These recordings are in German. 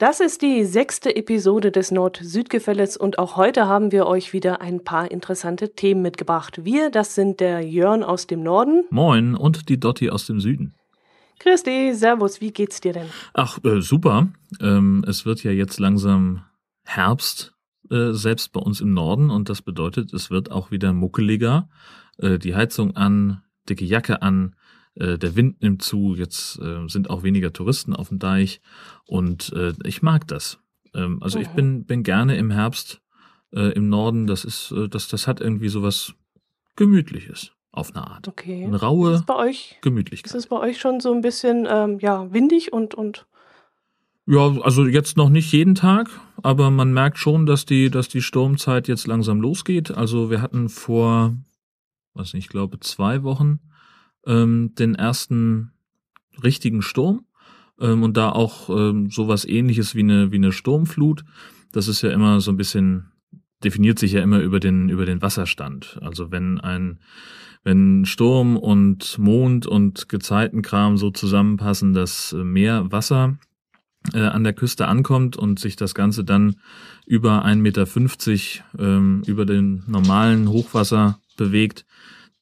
Das ist die sechste Episode des Nord-Süd-Gefälles und auch heute haben wir euch wieder ein paar interessante Themen mitgebracht. Wir, das sind der Jörn aus dem Norden. Moin und die Dotti aus dem Süden. Christi, Servus, wie geht's dir denn? Ach, äh, super. Ähm, es wird ja jetzt langsam Herbst, äh, selbst bei uns im Norden und das bedeutet, es wird auch wieder muckeliger. Äh, die Heizung an, dicke Jacke an, äh, der Wind nimmt zu, jetzt äh, sind auch weniger Touristen auf dem Deich und äh, ich mag das. Ähm, also mhm. ich bin, bin gerne im Herbst äh, im Norden, das ist, äh, das, das hat irgendwie sowas Gemütliches auf eine Art. Okay. Eine raue ist bei euch, Gemütlichkeit. Ist es bei euch schon so ein bisschen ähm, ja, windig und, und ja, also jetzt noch nicht jeden Tag, aber man merkt schon, dass die, dass die Sturmzeit jetzt langsam losgeht. Also wir hatten vor, was ich glaube zwei Wochen ähm, den ersten richtigen Sturm ähm, und da auch ähm, sowas ähnliches wie eine, wie eine Sturmflut. Das ist ja immer so ein bisschen, definiert sich ja immer über den, über den Wasserstand. Also wenn ein, wenn Sturm und Mond und Gezeitenkram so zusammenpassen, dass mehr Wasser äh, an der Küste ankommt und sich das Ganze dann über 1,50 Meter ähm, über den normalen Hochwasser bewegt,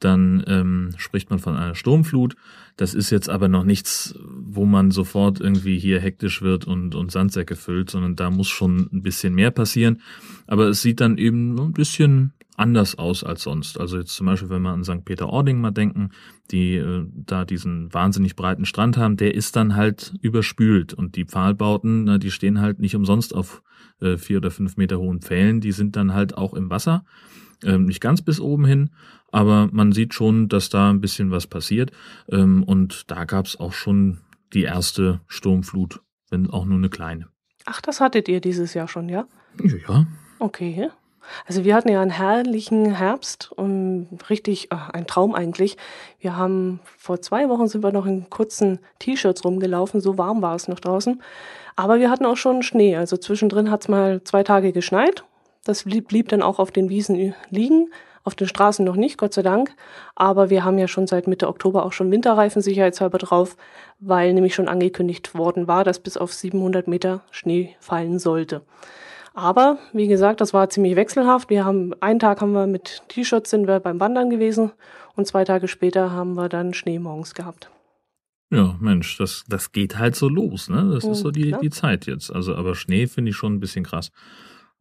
dann ähm, spricht man von einer Sturmflut. Das ist jetzt aber noch nichts, wo man sofort irgendwie hier hektisch wird und, und Sandsäcke füllt, sondern da muss schon ein bisschen mehr passieren. Aber es sieht dann eben ein bisschen anders aus als sonst. Also jetzt zum Beispiel, wenn wir an St. Peter-Ording mal denken, die äh, da diesen wahnsinnig breiten Strand haben, der ist dann halt überspült und die Pfahlbauten, na, die stehen halt nicht umsonst auf äh, vier oder fünf Meter hohen Pfählen, die sind dann halt auch im Wasser ähm, nicht ganz bis oben hin, aber man sieht schon, dass da ein bisschen was passiert. Ähm, und da gab es auch schon die erste Sturmflut, wenn auch nur eine kleine. Ach, das hattet ihr dieses Jahr schon, ja? Ja. Okay. Also wir hatten ja einen herrlichen Herbst und richtig ach, ein Traum eigentlich. Wir haben vor zwei Wochen sind wir noch in kurzen T-Shirts rumgelaufen, so warm war es noch draußen. Aber wir hatten auch schon Schnee. Also zwischendrin hat es mal zwei Tage geschneit das blieb, blieb dann auch auf den Wiesen liegen, auf den Straßen noch nicht, Gott sei Dank. Aber wir haben ja schon seit Mitte Oktober auch schon Winterreifen sicherheitshalber drauf, weil nämlich schon angekündigt worden war, dass bis auf 700 Meter Schnee fallen sollte. Aber wie gesagt, das war ziemlich wechselhaft. Wir haben einen Tag haben wir mit T-Shirts sind wir beim Wandern gewesen und zwei Tage später haben wir dann Schnee morgens gehabt. Ja, Mensch, das, das geht halt so los, ne? Das ist so die, die Zeit jetzt. Also, aber Schnee finde ich schon ein bisschen krass.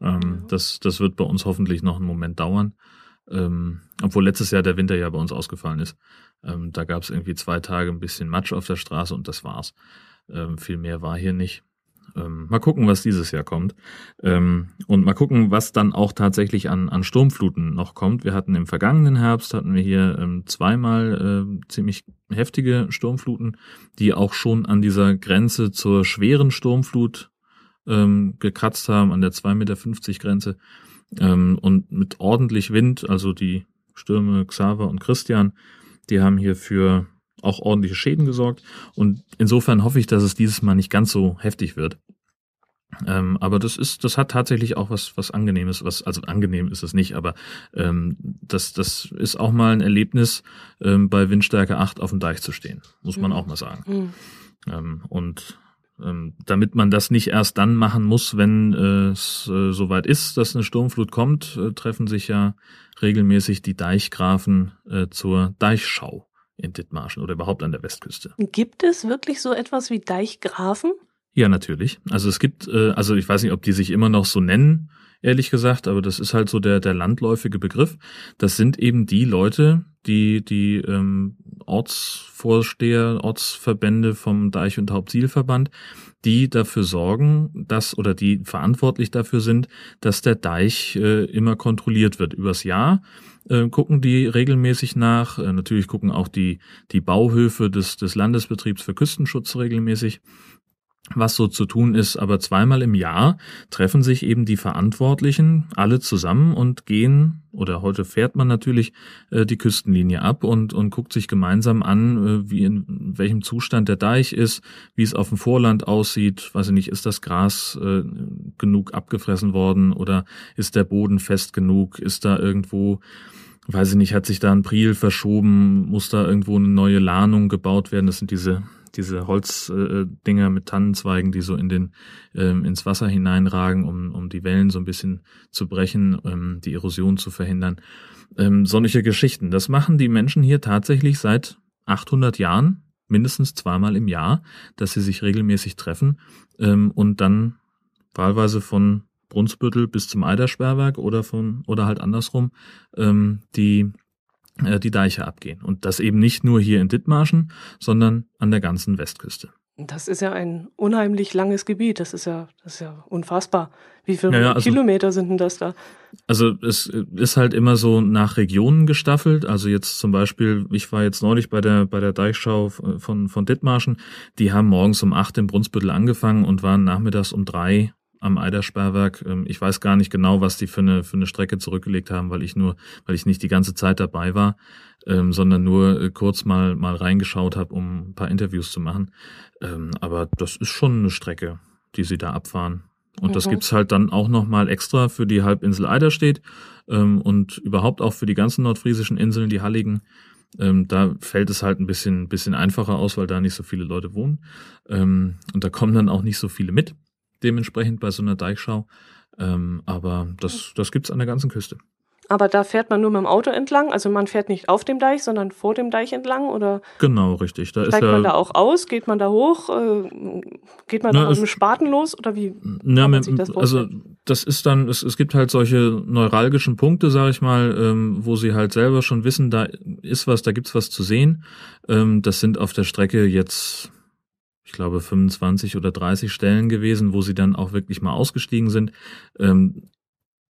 Ähm, mhm. das, das wird bei uns hoffentlich noch einen Moment dauern. Ähm, obwohl letztes Jahr der Winter ja bei uns ausgefallen ist. Ähm, da gab es irgendwie zwei Tage ein bisschen Matsch auf der Straße und das war's. Ähm, viel mehr war hier nicht. Ähm, mal gucken, was dieses Jahr kommt. Ähm, und mal gucken, was dann auch tatsächlich an, an Sturmfluten noch kommt. Wir hatten im vergangenen Herbst, hatten wir hier zweimal äh, ziemlich heftige Sturmfluten, die auch schon an dieser Grenze zur schweren Sturmflut ähm, gekratzt haben an der 2,50 Meter Grenze ähm, und mit ordentlich Wind, also die Stürme Xaver und Christian, die haben hier für auch ordentliche Schäden gesorgt und insofern hoffe ich, dass es dieses Mal nicht ganz so heftig wird. Ähm, aber das ist, das hat tatsächlich auch was, was Angenehmes, was, also angenehm ist es nicht, aber ähm, das, das ist auch mal ein Erlebnis, ähm, bei Windstärke 8 auf dem Deich zu stehen, muss man mhm. auch mal sagen. Mhm. Ähm, und ähm, damit man das nicht erst dann machen muss, wenn äh, es äh, soweit ist, dass eine Sturmflut kommt, äh, treffen sich ja regelmäßig die Deichgrafen zur Deichschau in Dithmarschen oder überhaupt an der Westküste. Gibt es wirklich so etwas wie Deichgrafen? Ja, natürlich. Also es gibt, also ich weiß nicht, ob die sich immer noch so nennen, ehrlich gesagt, aber das ist halt so der, der landläufige Begriff. Das sind eben die Leute, die die ähm, Ortsvorsteher, Ortsverbände vom Deich- und Hauptzielverband, die dafür sorgen, dass oder die verantwortlich dafür sind, dass der Deich äh, immer kontrolliert wird übers Jahr. Äh, gucken die regelmäßig nach. Äh, natürlich gucken auch die, die Bauhöfe des, des Landesbetriebs für Küstenschutz regelmäßig was so zu tun ist, aber zweimal im Jahr treffen sich eben die Verantwortlichen alle zusammen und gehen, oder heute fährt man natürlich äh, die Küstenlinie ab und, und guckt sich gemeinsam an, äh, wie in welchem Zustand der Deich ist, wie es auf dem Vorland aussieht, weiß ich nicht, ist das Gras äh, genug abgefressen worden oder ist der Boden fest genug, ist da irgendwo weiß ich nicht, hat sich da ein Priel verschoben, muss da irgendwo eine neue Lahnung gebaut werden. Das sind diese diese Holzdinger äh, mit Tannenzweigen, die so in den ähm, ins Wasser hineinragen, um, um die Wellen so ein bisschen zu brechen, ähm, die Erosion zu verhindern. Ähm, solche Geschichten. Das machen die Menschen hier tatsächlich seit 800 Jahren, mindestens zweimal im Jahr, dass sie sich regelmäßig treffen ähm, und dann wahlweise von Brunsbüttel bis zum Eidersperrwerk oder von oder halt andersrum ähm, die äh, die Deiche abgehen. Und das eben nicht nur hier in Dithmarschen, sondern an der ganzen Westküste. Das ist ja ein unheimlich langes Gebiet. Das ist ja, das ist ja unfassbar. Wie viele Ja, ja, also- Kilometer sind denn das da? Also es ist halt immer so nach Regionen gestaffelt. Also jetzt zum Beispiel, ich war jetzt neulich bei der bei der Deichschau von von Dithmarschen. Die haben morgens um acht im Brunsbüttel angefangen und waren nachmittags um drei am Eidersperrwerk. Ähm, Ich weiß gar nicht genau, was die für eine für eine Strecke zurückgelegt haben, weil ich nur, weil ich nicht die ganze Zeit dabei war, ähm, sondern nur äh, kurz mal mal reingeschaut habe, um ein paar Interviews zu machen. Ähm, aber das ist schon eine Strecke, die sie da abfahren. Und das Mhm. gibt's halt dann auch nochmal extra für die Halbinsel Eiderstedt ähm, und überhaupt auch für die ganzen nordfriesischen Inseln, die Halligen. Ähm, da fällt es halt ein bisschen, bisschen einfacher aus, weil da nicht so viele Leute wohnen. Ähm, und da kommen dann auch nicht so viele mit, dementsprechend bei so einer Deichschau. Ähm, aber das, das gibt's an der ganzen Küste. Aber da fährt man nur mit dem Auto entlang. Also man fährt nicht auf dem Deich, sondern vor dem Deich entlang. Oder Genau, richtig. Da steigt man da auch aus? Geht man da hoch? Äh, geht man Na, da mit es- dem Spaten los? Oder wie? Na, man mit, das also das ist dann, es, es gibt halt solche neuralgischen Punkte, sage ich mal, ähm, wo sie halt selber schon wissen, da ist was, da gibt's was zu sehen. Ähm, das sind auf der Strecke jetzt, ich glaube, 25 oder 30 Stellen gewesen, wo sie dann auch wirklich mal ausgestiegen sind. Ähm,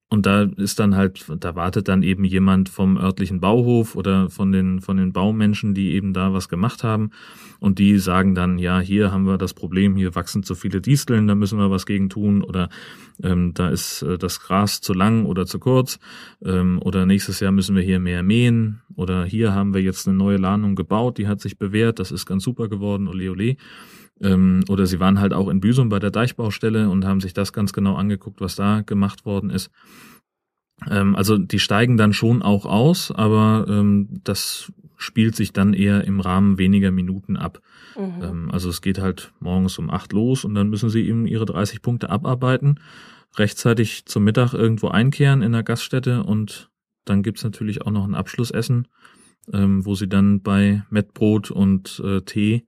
und da ist dann halt, da wartet dann eben jemand vom örtlichen Bauhof oder von den, von den Baumenschen, die eben da was gemacht haben. Und die sagen dann, ja, hier haben wir das Problem, hier wachsen zu viele Disteln, da müssen wir was gegen tun. Oder ähm, da ist äh, das Gras zu lang oder zu kurz. Ähm, oder nächstes Jahr müssen wir hier mehr mähen. Oder hier haben wir jetzt eine neue Lahnung gebaut, die hat sich bewährt, das ist ganz super geworden, ole ole. Ähm, oder sie waren halt auch in Büsum bei der Deichbaustelle und haben sich das ganz genau angeguckt, was da gemacht worden ist. Ähm, also die steigen dann schon auch aus, aber ähm, das spielt sich dann eher im Rahmen weniger Minuten ab. Mhm. Ähm, also es geht halt morgens um acht los und dann müssen sie eben ihre 30 Punkte abarbeiten, rechtzeitig zum Mittag irgendwo einkehren in der Gaststätte und dann gibt's natürlich auch noch ein Abschlussessen, ähm, wo sie dann bei Mettbrot und äh, Tee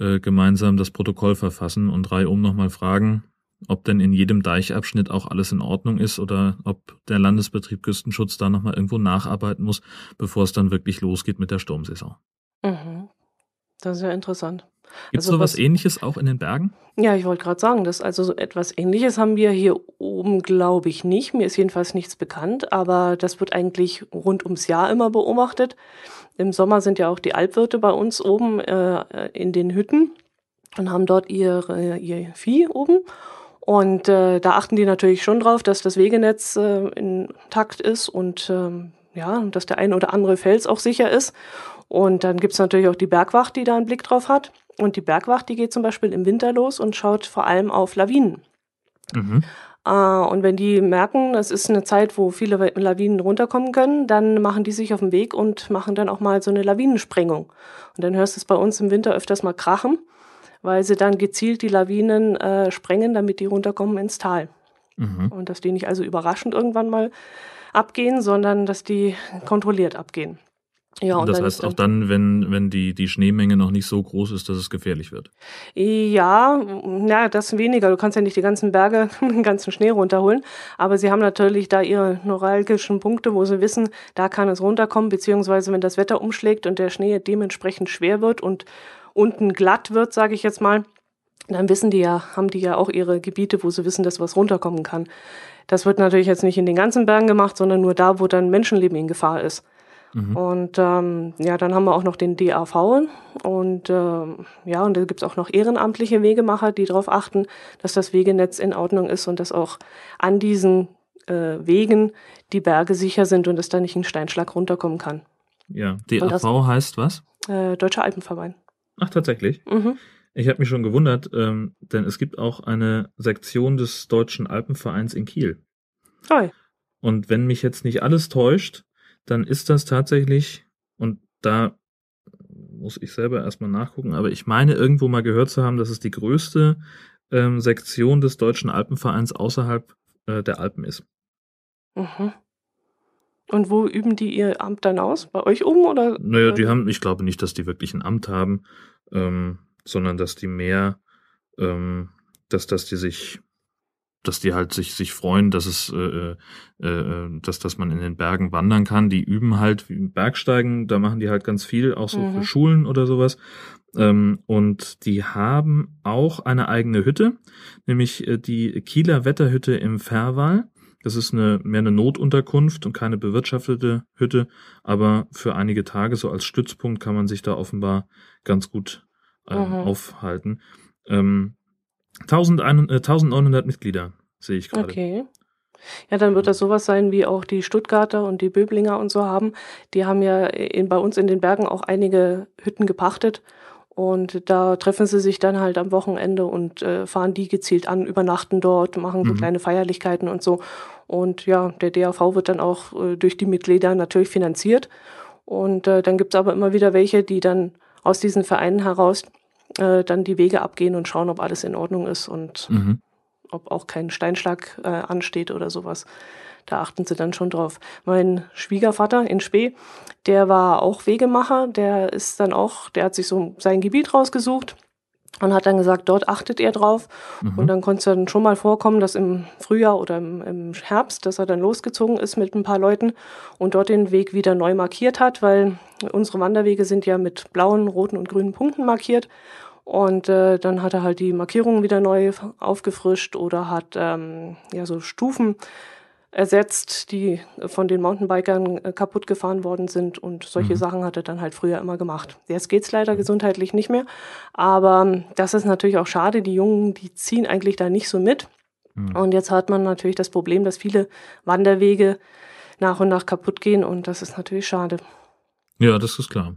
äh, gemeinsam das Protokoll verfassen und reihum nochmal fragen, ob denn in jedem Deichabschnitt auch alles in Ordnung ist oder ob der Landesbetrieb Küstenschutz da nochmal irgendwo nacharbeiten muss, bevor es dann wirklich losgeht mit der Sturmsaison. Mhm. Das ist ja interessant. Gibt's Also sowas was- ähnliches auch in den Bergen? Ja, ich wollte gerade sagen, dass also so etwas Ähnliches haben wir hier oben, glaube ich, nicht. Mir ist jedenfalls nichts bekannt, aber das wird eigentlich rund ums Jahr immer beobachtet. Im Sommer sind ja auch die Alpwirte bei uns oben äh, in den Hütten und haben dort ihre, ihr Vieh oben. Und äh, da achten die natürlich schon drauf, dass das Wegenetz äh, intakt ist und ähm, ja, dass der ein oder andere Fels auch sicher ist. Und dann gibt's natürlich auch die Bergwacht, die da einen Blick drauf hat. Und die Bergwacht, die geht zum Beispiel im Winter los und schaut vor allem auf Lawinen. Mhm. Äh, und wenn die merken, es ist eine Zeit, wo viele Lawinen runterkommen können, dann machen die sich auf den Weg und machen dann auch mal so eine Lawinensprengung. Und dann hörst du es bei uns im Winter öfters mal krachen, weil sie dann gezielt die Lawinen äh, sprengen, damit die runterkommen ins Tal. Mhm. Und dass die nicht also überraschend irgendwann mal abgehen, sondern dass die kontrolliert abgehen. Ja, und das heißt auch dann, wenn, wenn die, die Schneemenge noch nicht so groß ist, dass es gefährlich wird. Ja, na, das weniger. Du kannst ja nicht die ganzen Berge, den ganzen Schnee runterholen. Aber sie haben natürlich da ihre neuralgischen Punkte, wo sie wissen, da kann es runterkommen, beziehungsweise wenn das Wetter umschlägt und der Schnee dementsprechend schwer wird und unten glatt wird, sage ich jetzt mal, dann wissen die ja, haben die ja auch ihre Gebiete, wo sie wissen, dass was runterkommen kann. Das wird natürlich jetzt nicht in den ganzen Bergen gemacht, sondern nur da, wo dann Menschenleben in Gefahr ist. Mhm. Und ähm, ja, dann haben wir auch noch den DAV und ähm, ja, und da gibt's auch noch ehrenamtliche Wegemacher, die darauf achten, dass das Wegenetz in Ordnung ist und dass auch an diesen äh, Wegen die Berge sicher sind und dass da nicht ein Steinschlag runterkommen kann. Ja, Und das- DAV heißt was? Äh, Deutscher Alpenverein. Ach, tatsächlich. Mhm. Ich habe mich schon gewundert, ähm, denn es gibt auch eine Sektion des Deutschen Alpenvereins in Kiel. Toll. Und wenn mich jetzt nicht alles täuscht, dann ist das tatsächlich, und da muss ich selber erstmal nachgucken, aber ich meine irgendwo mal gehört zu haben, dass es die größte ähm, Sektion des Deutschen Alpenvereins außerhalb äh, der Alpen ist. Mhm. Und wo üben die ihr Amt dann aus? Bei euch oben oder? Naja, die haben, ich glaube nicht, dass die wirklich ein Amt haben, ähm, sondern dass die mehr, ähm, dass, dass die sich, dass die halt sich, sich freuen, dass es, äh, äh, äh dass, dass man in den Bergen wandern kann. Die üben halt wie Bergsteigen, da machen die halt ganz viel, auch so mhm. für Schulen oder sowas. Ähm, und die haben auch eine eigene Hütte, nämlich äh, die Kieler Wetterhütte im Färwal. Das ist eine, mehr eine Notunterkunft und keine bewirtschaftete Hütte, aber für einige Tage so als Stützpunkt kann man sich da offenbar ganz gut äh, mhm. aufhalten. Ähm, 1100, äh, 1900 Mitglieder sehe ich gerade. Okay. Ja, dann wird das sowas sein, wie auch die Stuttgarter und die Böblinger und so haben. Die haben ja in, bei uns in den Bergen auch einige Hütten gepachtet und da treffen sie sich dann halt am Wochenende und äh, fahren die gezielt an, übernachten dort, machen so mhm. kleine Feierlichkeiten und so. Und ja, der DAV wird dann auch äh, durch die Mitglieder natürlich finanziert. Und äh, dann gibt's aber immer wieder welche, die dann aus diesen Vereinen heraus äh, dann die Wege abgehen und schauen, ob alles in Ordnung ist und mhm. ob auch kein Steinschlag äh, ansteht oder sowas. Da achten sie dann schon drauf. Mein Schwiegervater in Spee, der war auch Wegemacher, der ist dann auch, der hat sich so sein Gebiet rausgesucht und hat dann gesagt, dort achtet er drauf. Mhm. Und dann konnte es dann schon mal vorkommen, dass im Frühjahr oder im, im, Herbst, dass er dann losgezogen ist mit ein paar Leuten und dort den Weg wieder neu markiert hat, weil unsere Wanderwege sind ja mit blauen, roten und grünen Punkten markiert. Und äh, dann hat er halt die Markierungen wieder neu aufgefrischt oder hat ähm, ja so Stufen ersetzt, die von den Mountainbikern äh, kaputt gefahren worden sind. Und solche mhm. Sachen hat er dann halt früher immer gemacht. Jetzt geht's leider gesundheitlich nicht mehr. Aber ähm, das ist natürlich auch schade. Die Jungen, die ziehen eigentlich da nicht so mit. Mhm. Und jetzt hat man natürlich das Problem, dass viele Wanderwege nach und nach kaputt gehen. Und das ist natürlich schade. Ja, das ist klar.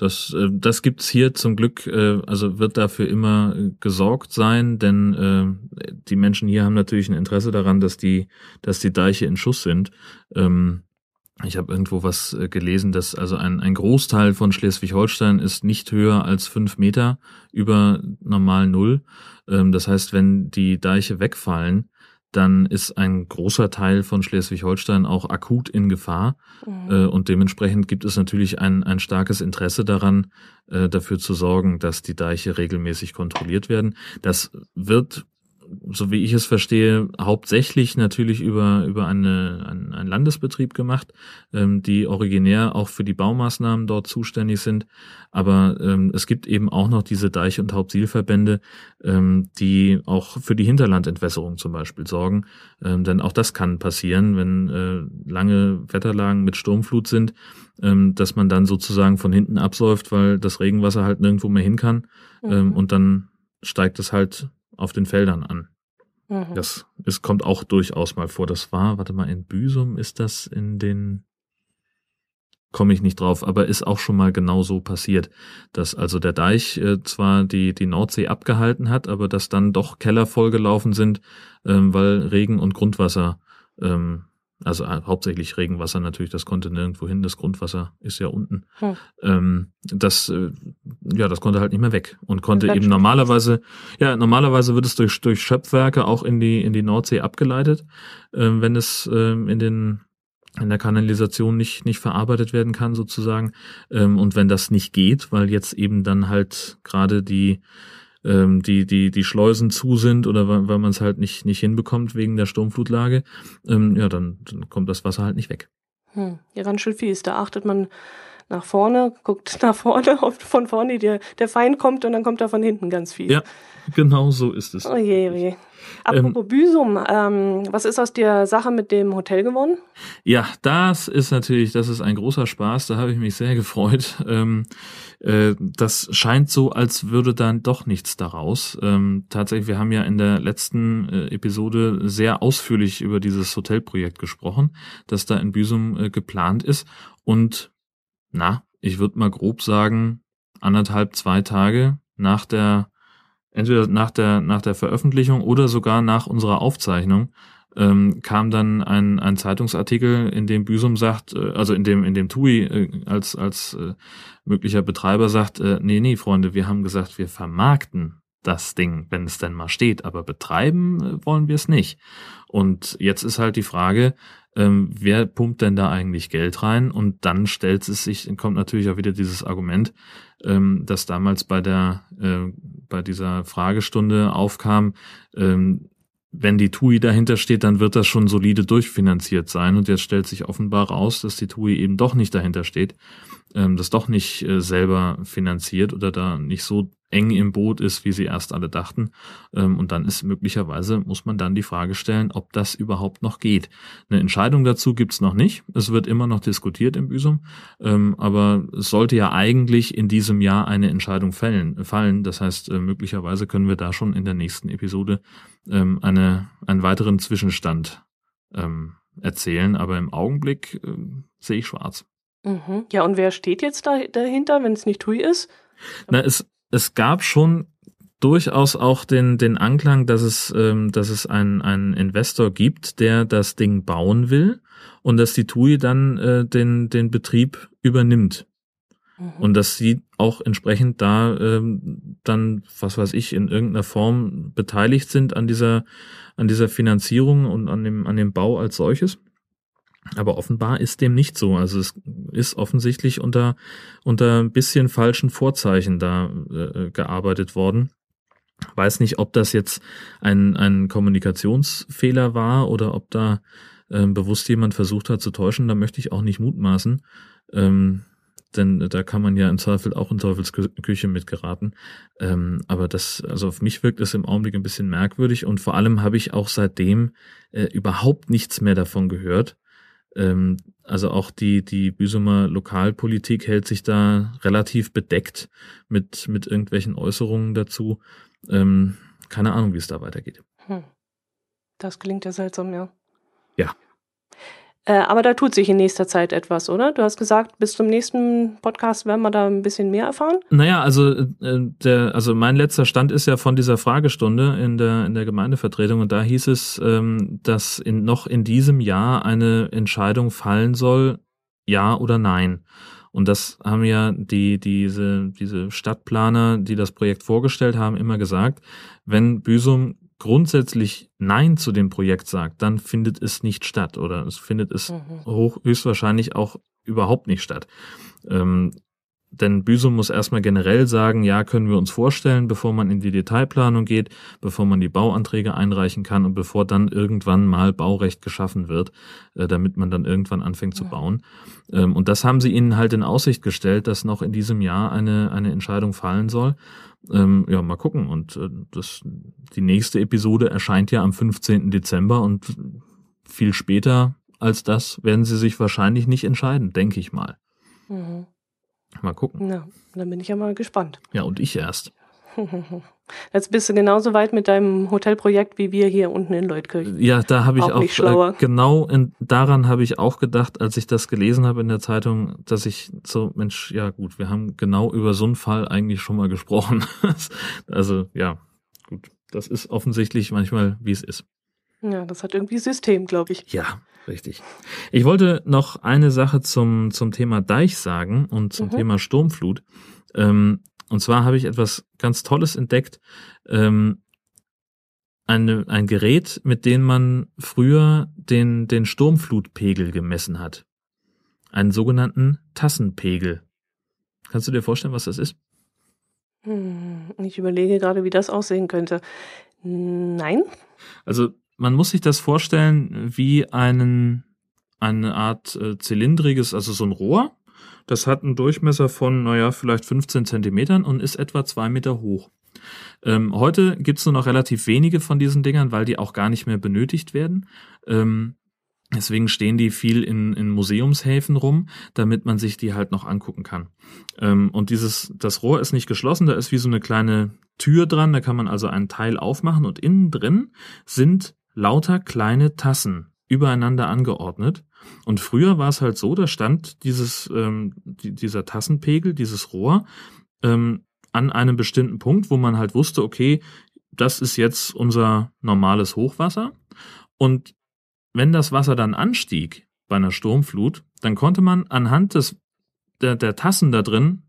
Das, äh, das gibt's hier zum Glück, äh, also wird dafür immer gesorgt sein, denn äh, die Menschen hier haben natürlich ein Interesse daran, dass die, dass die Deiche in Schuss sind. Ähm, ich habe irgendwo was äh, gelesen, dass also ein, ein Großteil von Schleswig-Holstein ist nicht höher als fünf Meter über normal Null. Ähm, das heißt, wenn die Deiche wegfallen, dann ist ein großer Teil von Schleswig-Holstein auch akut in Gefahr. Mhm. Äh, und dementsprechend gibt es natürlich ein, ein starkes Interesse daran, äh, dafür zu sorgen, dass die Deiche regelmäßig kontrolliert werden. Das wird so wie ich es verstehe, hauptsächlich natürlich über, über eine, ein, einen Landesbetrieb gemacht, ähm, die originär auch für die Baumaßnahmen dort zuständig sind. Aber ähm, es gibt eben auch noch diese Deich- und Hauptsielverbände, ähm, die auch für die Hinterlandentwässerung zum Beispiel sorgen. Ähm, denn auch das kann passieren, wenn äh, lange Wetterlagen mit Sturmflut sind, ähm, dass man dann sozusagen von hinten absäuft, weil das Regenwasser halt nirgendwo mehr hin kann. Ähm, mhm. und dann steigt es halt auf den Feldern an. Mhm. Das es kommt auch durchaus mal vor. Das war, warte mal, in Büsum ist das in den komme ich nicht drauf, aber ist auch schon mal genau so passiert, dass also der Deich äh, zwar die die Nordsee abgehalten hat, aber dass dann doch Keller vollgelaufen sind, ähm, weil Regen und Grundwasser ähm, also äh, hauptsächlich Regenwasser natürlich, das konnte nirgendwo hin, das Grundwasser ist ja unten. Hm. Ähm, das, äh, ja, das konnte halt nicht mehr weg und konnte eben normalerweise, ja, normalerweise wird es durch, durch Schöpfwerke auch in die, in die Nordsee abgeleitet, äh, wenn es äh, in den, in der Kanalisation nicht, nicht verarbeitet werden kann sozusagen. Ähm, und wenn das nicht geht, weil jetzt eben dann halt gerade die, ähm, die, die, die Schleusen zu sind oder weil, weil man es halt nicht, nicht hinbekommt wegen der Sturmflutlage, ähm, ja, dann, dann kommt das Wasser halt nicht weg. Hm. Ja, ganz schön fies. Da achtet man nach vorne, guckt nach vorne, von vorne der, der Feind kommt und dann kommt er von hinten ganz viel. Ja, genau so ist es. Oh je, oh je. Apropos ähm, Büsum, ähm, was ist aus der Sache mit dem Hotel geworden? Ja, das ist natürlich, das ist ein großer Spaß, da habe ich mich sehr gefreut. Ähm, äh, das scheint so, als würde dann doch nichts daraus. Ähm, tatsächlich, wir haben ja in der letzten äh, Episode sehr ausführlich über dieses Hotelprojekt gesprochen, das da in Büsum äh, geplant ist. Und na, ich würde mal grob sagen, anderthalb, zwei Tage nach der, entweder nach der, nach der Veröffentlichung oder sogar nach unserer Aufzeichnung, ähm, kam dann ein, ein Zeitungsartikel, in dem Büsum sagt, äh, also in dem in dem TUI äh, als als äh, möglicher Betreiber sagt, äh, nee nee Freunde, wir haben gesagt, wir vermarkten das Ding, wenn es denn mal steht, aber betreiben äh, wollen wir es nicht. Und jetzt ist halt die Frage, ähm, wer pumpt denn da eigentlich Geld rein? Und dann stellt es sich, kommt natürlich auch wieder dieses Argument, ähm, das damals bei der äh, bei dieser Fragestunde aufkam, ähm, wenn die TUI dahinter steht, dann wird das schon solide durchfinanziert sein. Und jetzt stellt sich offenbar raus, dass die TUI eben doch nicht dahinter steht, ähm, das doch nicht äh, selber finanziert oder da nicht so eng im Boot ist, wie sie erst alle dachten. Ähm, und dann ist möglicherweise, muss man dann die Frage stellen, ob das überhaupt noch geht. Eine Entscheidung dazu gibt's noch nicht. Es wird immer noch diskutiert im Büsum. Ähm, aber es sollte ja eigentlich in diesem Jahr eine Entscheidung fallen. fallen. Das heißt, äh, möglicherweise können wir da schon in der nächsten Episode ähm, eine, einen weiteren Zwischenstand erzählen. Aber im Augenblick sehe ich schwarz. Mhm. Ja, und wer steht jetzt da, dahinter, wenn es nicht TUI ist? Na, es, es gab schon durchaus auch den, den Anklang, dass es, ähm, dass es einen, einen Investor gibt, der das Ding bauen will und dass die TUI dann äh, den, den Betrieb übernimmt. Mhm. Und dass sie auch entsprechend da ähm, dann, was weiß ich, in irgendeiner Form beteiligt sind an dieser, an dieser Finanzierung und an dem, an dem Bau als solches. Aber offenbar ist dem nicht so. Also es ist offensichtlich unter, unter ein bisschen falschen Vorzeichen da äh, gearbeitet worden. Weiß nicht, ob das jetzt ein, ein Kommunikationsfehler war oder ob da äh, bewusst jemand versucht hat zu täuschen. Da möchte ich auch nicht mutmaßen. Ähm, denn da kann man ja im Zweifel auch in Teufelsküche mitgeraten. Ähm, aber das, also auf mich wirkt es im Augenblick ein bisschen merkwürdig und vor allem habe ich auch seitdem äh, überhaupt nichts mehr davon gehört. Ähm, also auch die, die Büsumer Lokalpolitik hält sich da relativ bedeckt mit, mit irgendwelchen Äußerungen dazu. Ähm, keine Ahnung, wie es da weitergeht. Hm. Das klingt ja seltsam, ja. Ja. Äh, aber da tut sich in nächster Zeit etwas, oder? Du hast gesagt, bis zum nächsten Podcast werden wir da ein bisschen mehr erfahren. Naja, also äh, der, also mein letzter Stand ist ja von dieser Fragestunde in der in der Gemeindevertretung und da hieß es, ähm, dass in, noch in diesem Jahr eine Entscheidung fallen soll, ja oder nein. Und das haben ja die, diese, diese Stadtplaner, die das Projekt vorgestellt haben, immer gesagt, wenn Büsum grundsätzlich Nein zu dem Projekt sagt, dann findet es nicht statt oder es findet es mhm. hoch, höchstwahrscheinlich auch überhaupt nicht statt. Ähm, denn Büsum muss erstmal generell sagen, ja, können wir uns vorstellen, bevor man in die Detailplanung geht, bevor man die Bauanträge einreichen kann und bevor dann irgendwann mal Baurecht geschaffen wird, äh, damit man dann irgendwann anfängt zu bauen. Ähm, und das haben sie ihnen halt in Aussicht gestellt, dass noch in diesem Jahr eine, eine Entscheidung fallen soll. Ähm, ja, mal gucken. Und äh, das, die nächste Episode erscheint ja am 15. Dezember und viel später als das werden sie sich wahrscheinlich nicht entscheiden, denke ich mal. Mhm. Mal gucken. Na, dann bin ich ja mal gespannt. Ja, und ich erst. Jetzt bist du genauso weit mit deinem Hotelprojekt wie wir hier unten in Leutkirch. Ja, da habe ich auch, auch äh, genau in, daran habe ich auch gedacht, als ich das gelesen habe in der Zeitung, dass ich so Mensch, ja gut, wir haben genau über so einen Fall eigentlich schon mal gesprochen. also ja, gut, das ist offensichtlich manchmal, wie es ist. Ja, das hat irgendwie System, glaube ich. Ja, richtig. Ich wollte noch eine Sache zum, zum Thema Deich sagen und zum mhm. Thema Sturmflut. Ähm, und zwar habe ich etwas ganz Tolles entdeckt. Ähm, eine, ein Gerät, mit dem man früher den, den Sturmflutpegel gemessen hat. Einen sogenannten Tassenpegel. Kannst du dir vorstellen, was das ist? Hm, ich überlege gerade, wie das aussehen könnte. Nein. Also man muss sich das vorstellen wie einen, eine Art äh, zylindriges, also so ein Rohr. Das hat einen Durchmesser von, naja, vielleicht 15 Zentimetern und ist etwa zwei Meter hoch. Ähm, heute gibt's nur noch relativ wenige von diesen Dingern, weil die auch gar nicht mehr benötigt werden. Ähm, Deswegen stehen die viel in, in Museumshäfen rum, damit man sich die halt noch angucken kann. Ähm, und dieses, das Rohr ist nicht geschlossen, da ist wie so eine kleine Tür dran, da kann man also einen Teil aufmachen und innen drin sind lauter kleine Tassen übereinander angeordnet. Und früher war es halt so, da stand dieses, ähm, die, dieser Tassenpegel, dieses Rohr, ähm, an einem bestimmten Punkt, wo man halt wusste, okay, das ist jetzt unser normales Hochwasser. Und wenn das Wasser dann anstieg bei einer Sturmflut, dann konnte man anhand des, der, der Tassen da drin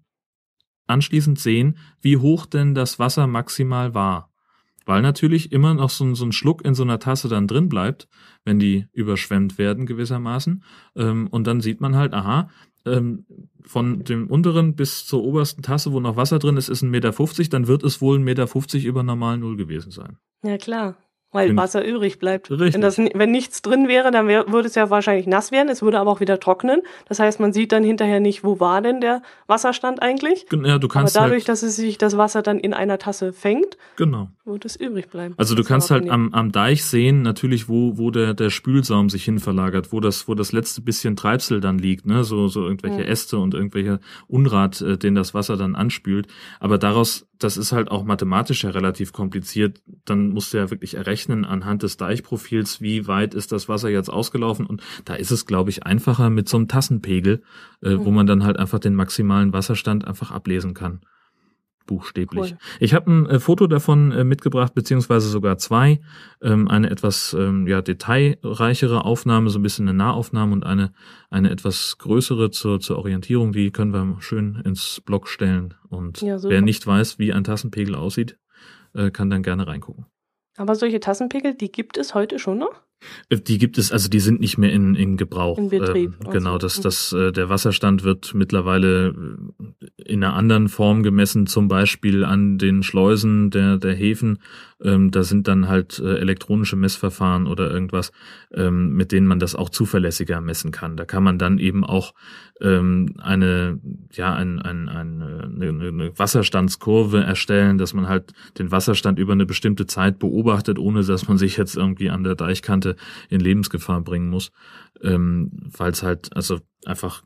anschließend sehen, wie hoch denn das Wasser maximal war. Weil natürlich immer noch so, so ein Schluck in so einer Tasse dann drin bleibt, wenn die überschwemmt werden gewissermaßen. Ähm, und dann sieht man halt, aha, ähm, von dem unteren bis zur obersten Tasse, wo noch Wasser drin ist, ist ein Meter, fünfzig, dann wird es wohl ein Meter fünfzig über normal Null gewesen sein. Ja, klar. Weil Bin- Wasser übrig bleibt. Richtig. Wenn, das, wenn nichts drin wäre, dann wär, würde es ja wahrscheinlich nass werden, es würde aber auch wieder trocknen. Das heißt, man sieht dann hinterher nicht, wo war denn der Wasserstand eigentlich. Gen- Ja, du Aber kannst dadurch, halt, dass es sich das Wasser dann in einer Tasse fängt, genau. wird es übrig bleiben. Also du Das kannst aber halt am, am Deich sehen, natürlich, wo, wo der, der Spülsaum sich hin verlagert, wo das, wo das letzte bisschen Treibsel dann liegt, ne, so, so irgendwelche Mhm. Äste und irgendwelche Unrat, äh, den das Wasser dann anspült. Aber daraus, das ist halt auch mathematisch ja relativ kompliziert. Dann musst du ja wirklich errechnen anhand des Deichprofils, wie weit ist das Wasser jetzt ausgelaufen. Und da ist es, glaube ich, einfacher mit so einem Tassenpegel, äh, wo Mhm. man dann halt einfach den maximalen Wasserstand einfach ablesen kann. Buchstäblich. Cool. Ich habe ein äh, Foto davon äh, mitgebracht, beziehungsweise sogar zwei. Ähm, eine etwas ähm, ja, detailreichere Aufnahme, so ein bisschen eine Nahaufnahme und eine, eine etwas größere zur, zur Orientierung. Die können wir schön ins Blog stellen. Und Ja, wer nicht weiß, wie ein Tassenpegel aussieht, äh, kann dann gerne reingucken. Aber solche Tassenpegel, die gibt es heute schon noch? Äh, Die gibt es, also die sind nicht mehr in, in Gebrauch. In Betrieb, Ähm, genau, das, mhm. das, äh, der Wasserstand wird mittlerweile äh, in einer anderen Form gemessen, zum Beispiel an den Schleusen der, der Häfen. Ähm, da sind dann halt äh, elektronische Messverfahren oder irgendwas, ähm, mit denen man das auch zuverlässiger messen kann. Da kann man dann eben auch ähm, eine, ja, ein, ein, ein, äh, eine, eine Wasserstandskurve erstellen, dass man halt den Wasserstand über eine bestimmte Zeit beobachtet, ohne dass man sich jetzt irgendwie an der Deichkante in Lebensgefahr bringen muss, ähm, weil es halt also einfach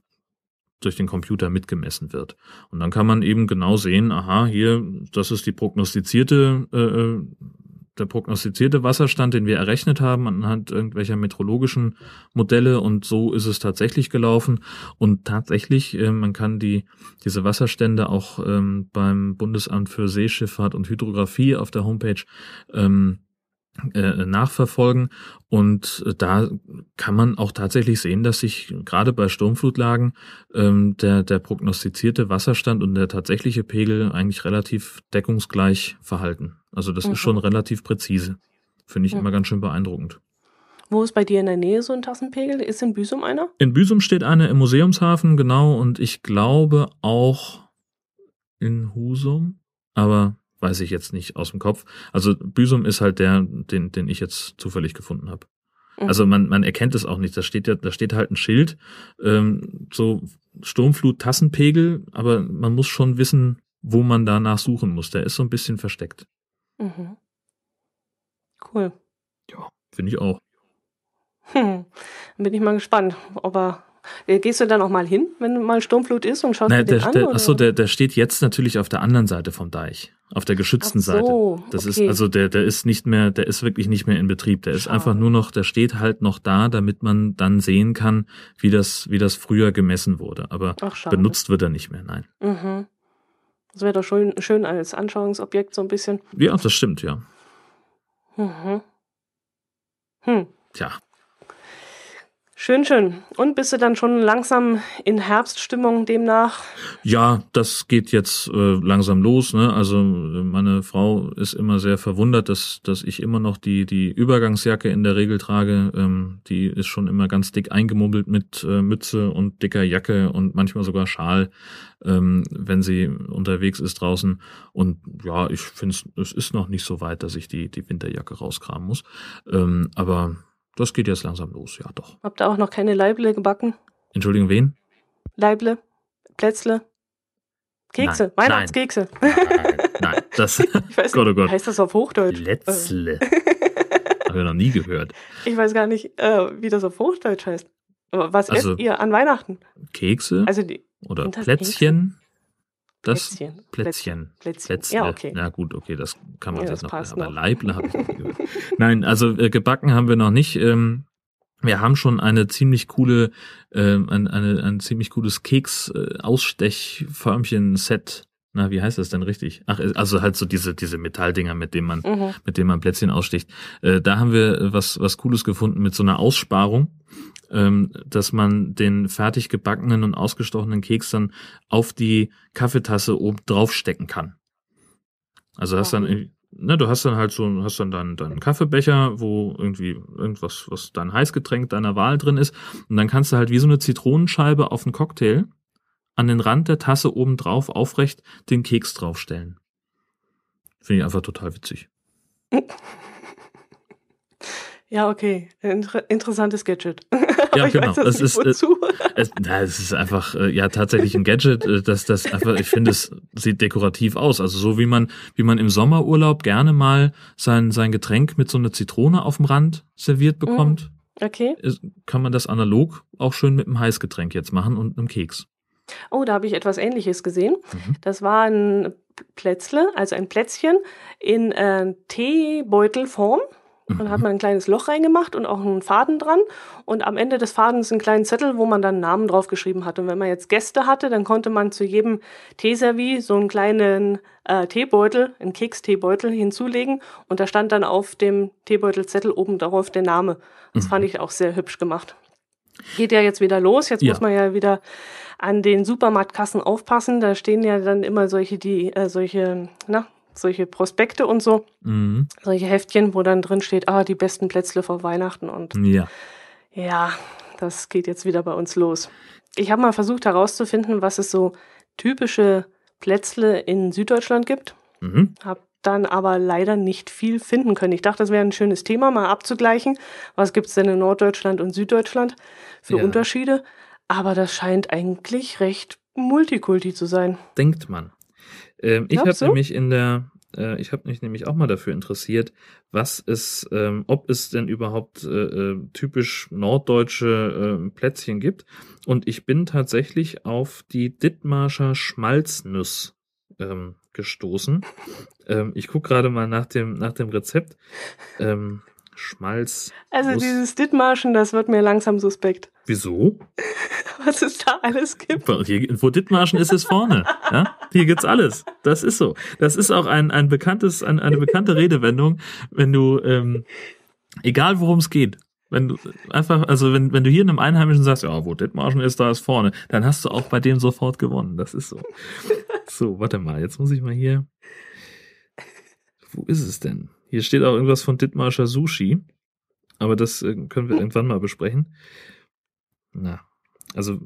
durch den Computer mitgemessen wird. Und dann kann man eben genau sehen, aha, hier, das ist die prognostizierte, äh, äh, der prognostizierte Wasserstand, den wir errechnet haben anhand irgendwelcher meteorologischen Modelle und so ist es tatsächlich gelaufen. Und tatsächlich, äh, man kann die, diese Wasserstände auch ähm, beim Bundesamt für Seeschifffahrt und Hydrographie auf der Homepage ähm, äh, nachverfolgen. Und äh, da kann man auch tatsächlich sehen, dass sich gerade bei Sturmflutlagen ähm, der, der prognostizierte Wasserstand und der tatsächliche Pegel eigentlich relativ deckungsgleich verhalten. Also das Mhm. ist schon relativ präzise. Finde ich Mhm. immer ganz schön beeindruckend. Wo ist bei dir in der Nähe so ein Tassenpegel? Ist in Büsum einer? In Büsum steht eine im Museumshafen, genau, und ich glaube auch in Husum, aber weiß ich jetzt nicht aus dem Kopf. Also Büsum ist halt der, den, den ich jetzt zufällig gefunden habe. Mhm. Also man, man erkennt es auch nicht. Da steht ja, da steht halt ein Schild, ähm, so Sturmflut, Tassenpegel, aber man muss schon wissen, wo man danach suchen muss. Der ist so ein bisschen versteckt. Mhm. Cool. Finde ich auch. Hm. Dann bin ich mal gespannt, ob er. Äh, Gehst du dann auch mal hin, wenn mal Sturmflut ist und schaust Naja, dir den der, an? der, achso, der, der steht jetzt natürlich auf der anderen Seite vom Deich, auf der geschützten so, Seite. Das okay. ist also der, der ist nicht mehr, der ist wirklich nicht mehr in Betrieb. Der ist einfach nur noch, der steht halt noch da, damit man dann sehen kann, wie das, wie das früher gemessen wurde. Aber Ach, benutzt wird er nicht mehr. Nein. Mhm. Das wäre doch schön, schön als Anschauungsobjekt so ein bisschen. Ja, das stimmt, ja. Mhm. Hm. Tja, Schön, schön. Und bist du dann schon langsam in Herbststimmung demnach? Ja, das geht jetzt äh, langsam los. Ne? Also meine Frau ist immer sehr verwundert, dass, dass ich immer noch die, die Übergangsjacke in der Regel trage. Ähm, die ist schon immer ganz dick eingemummelt mit äh, Mütze und dicker Jacke und manchmal sogar Schal, ähm, wenn sie unterwegs ist draußen. Und ja, ich finde es ist noch nicht so weit, dass ich die, die Winterjacke rauskramen muss. Ähm, aber das geht jetzt langsam los, ja doch. Habt ihr auch noch keine Leible gebacken? Entschuldigung, wen? Leible? Plätzle? Kekse? Nein, Weihnachtskekse? Nein, nein, das Ich weiß Gott, oh Gott. heißt das auf Hochdeutsch? Letzle. Habe ich noch nie gehört. Ich weiß gar nicht, äh, wie das auf Hochdeutsch heißt. Was Also- esst ihr an Weihnachten? Kekse Also die oder Plätzchen? Das Plätzchen. Plätzchen. Plätzchen. Plätzle. Ja, okay. Na gut, okay, das kann man Ja, jetzt noch. Aber noch. Leible habe ich noch gehört. Nein, also äh, gebacken haben wir noch nicht. Ähm, wir haben schon eine ziemlich coole, ähm, ein, eine, ein ziemlich cooles Keks-Ausstechförmchen-Set na, wie heißt das denn richtig? Ach, also halt so diese, diese Metalldinger, mit denen man, mhm. mit denen man Plätzchen aussticht. Äh, da haben wir was, was Cooles gefunden mit so einer Aussparung, ähm, dass man den fertig gebackenen und ausgestochenen Keks dann auf die Kaffeetasse oben draufstecken kann. Also hast dann, ne, du hast dann halt so, hast dann deinen, deinen Kaffeebecher, wo irgendwie irgendwas, was dein Heißgetränk deiner Wahl drin ist. Und dann kannst du halt wie so eine Zitronenscheibe auf einen Cocktail an den Rand der Tasse oben drauf aufrecht den Keks draufstellen. Finde ich einfach total witzig. Ja, okay. Inter interessantes Gadget. ja, genau. es, ist, äh, es, na, es ist einfach äh, ja tatsächlich ein Gadget, äh, dass das einfach, ich finde, es sieht dekorativ aus. Also so wie man, wie man im Sommerurlaub gerne mal sein, sein Getränk mit so einer Zitrone auf dem Rand serviert bekommt. Mm, okay. Kann man das analog auch schön mit einem Heißgetränk jetzt machen und einem Keks. Oh, da habe ich etwas Ähnliches gesehen. Mhm. Das war ein Plätzle, also ein Plätzchen in äh, Teebeutelform. Und dann hat mhm. man ein kleines Loch reingemacht und auch einen Faden dran. Und am Ende des Fadens einen kleinen Zettel, wo man dann einen Namen draufgeschrieben hat. Und wenn man jetzt Gäste hatte, dann konnte man zu jedem Teeservie so einen kleinen äh, Teebeutel, einen Keksteebeutel hinzulegen. Und da stand dann auf dem Teebeutelzettel oben darauf der Name. Das mhm. fand ich auch sehr hübsch gemacht. Geht ja jetzt wieder los. Jetzt ja. muss man ja wieder an den Supermarktkassen aufpassen. Da stehen ja dann immer solche, die, äh, solche, na, solche Prospekte und so. Mhm. Solche Heftchen, wo dann drin steht, ah, die besten Plätzle vor Weihnachten und ja. Ja, das geht jetzt wieder bei uns los. Ich habe mal versucht herauszufinden, was es so typische Plätzle in Süddeutschland gibt. Mhm. Hab dann aber leider nicht viel finden können. Ich dachte, das wäre ein schönes Thema, mal abzugleichen. Was gibt es denn in Norddeutschland und Süddeutschland für ja. Unterschiede? Aber das scheint eigentlich recht Multikulti zu sein. Denkt man. Ähm, ich habe nämlich in der, äh, ich habe mich nämlich auch mal dafür interessiert, was es, ähm, ob es denn überhaupt äh, äh, typisch norddeutsche äh, Plätzchen gibt. Und ich bin tatsächlich auf die Dithmarscher Schmalznuss ähm, gestoßen. Ähm, ich gucke gerade mal nach dem, nach dem Rezept. Schmalz. Also dieses Dithmarschen, das wird mir langsam suspekt. Wieso? Was es da alles gibt. Hier, wo Dithmarschen ist, ist vorne. Ja? Hier gibt's alles. Das ist so. Das ist auch ein, ein bekanntes, ein, eine bekannte Redewendung, wenn du, ähm, egal worum es geht, wenn du einfach, also wenn, wenn du hier einem Einheimischen sagst, ja, wo Dithmarschen ist, da ist vorne, dann hast du auch bei dem sofort gewonnen. Das ist so. So, warte mal, jetzt muss ich mal hier. Wo ist es denn? Hier steht auch irgendwas von Dithmarscher Sushi. Aber das äh, können wir irgendwann mal besprechen. Na, also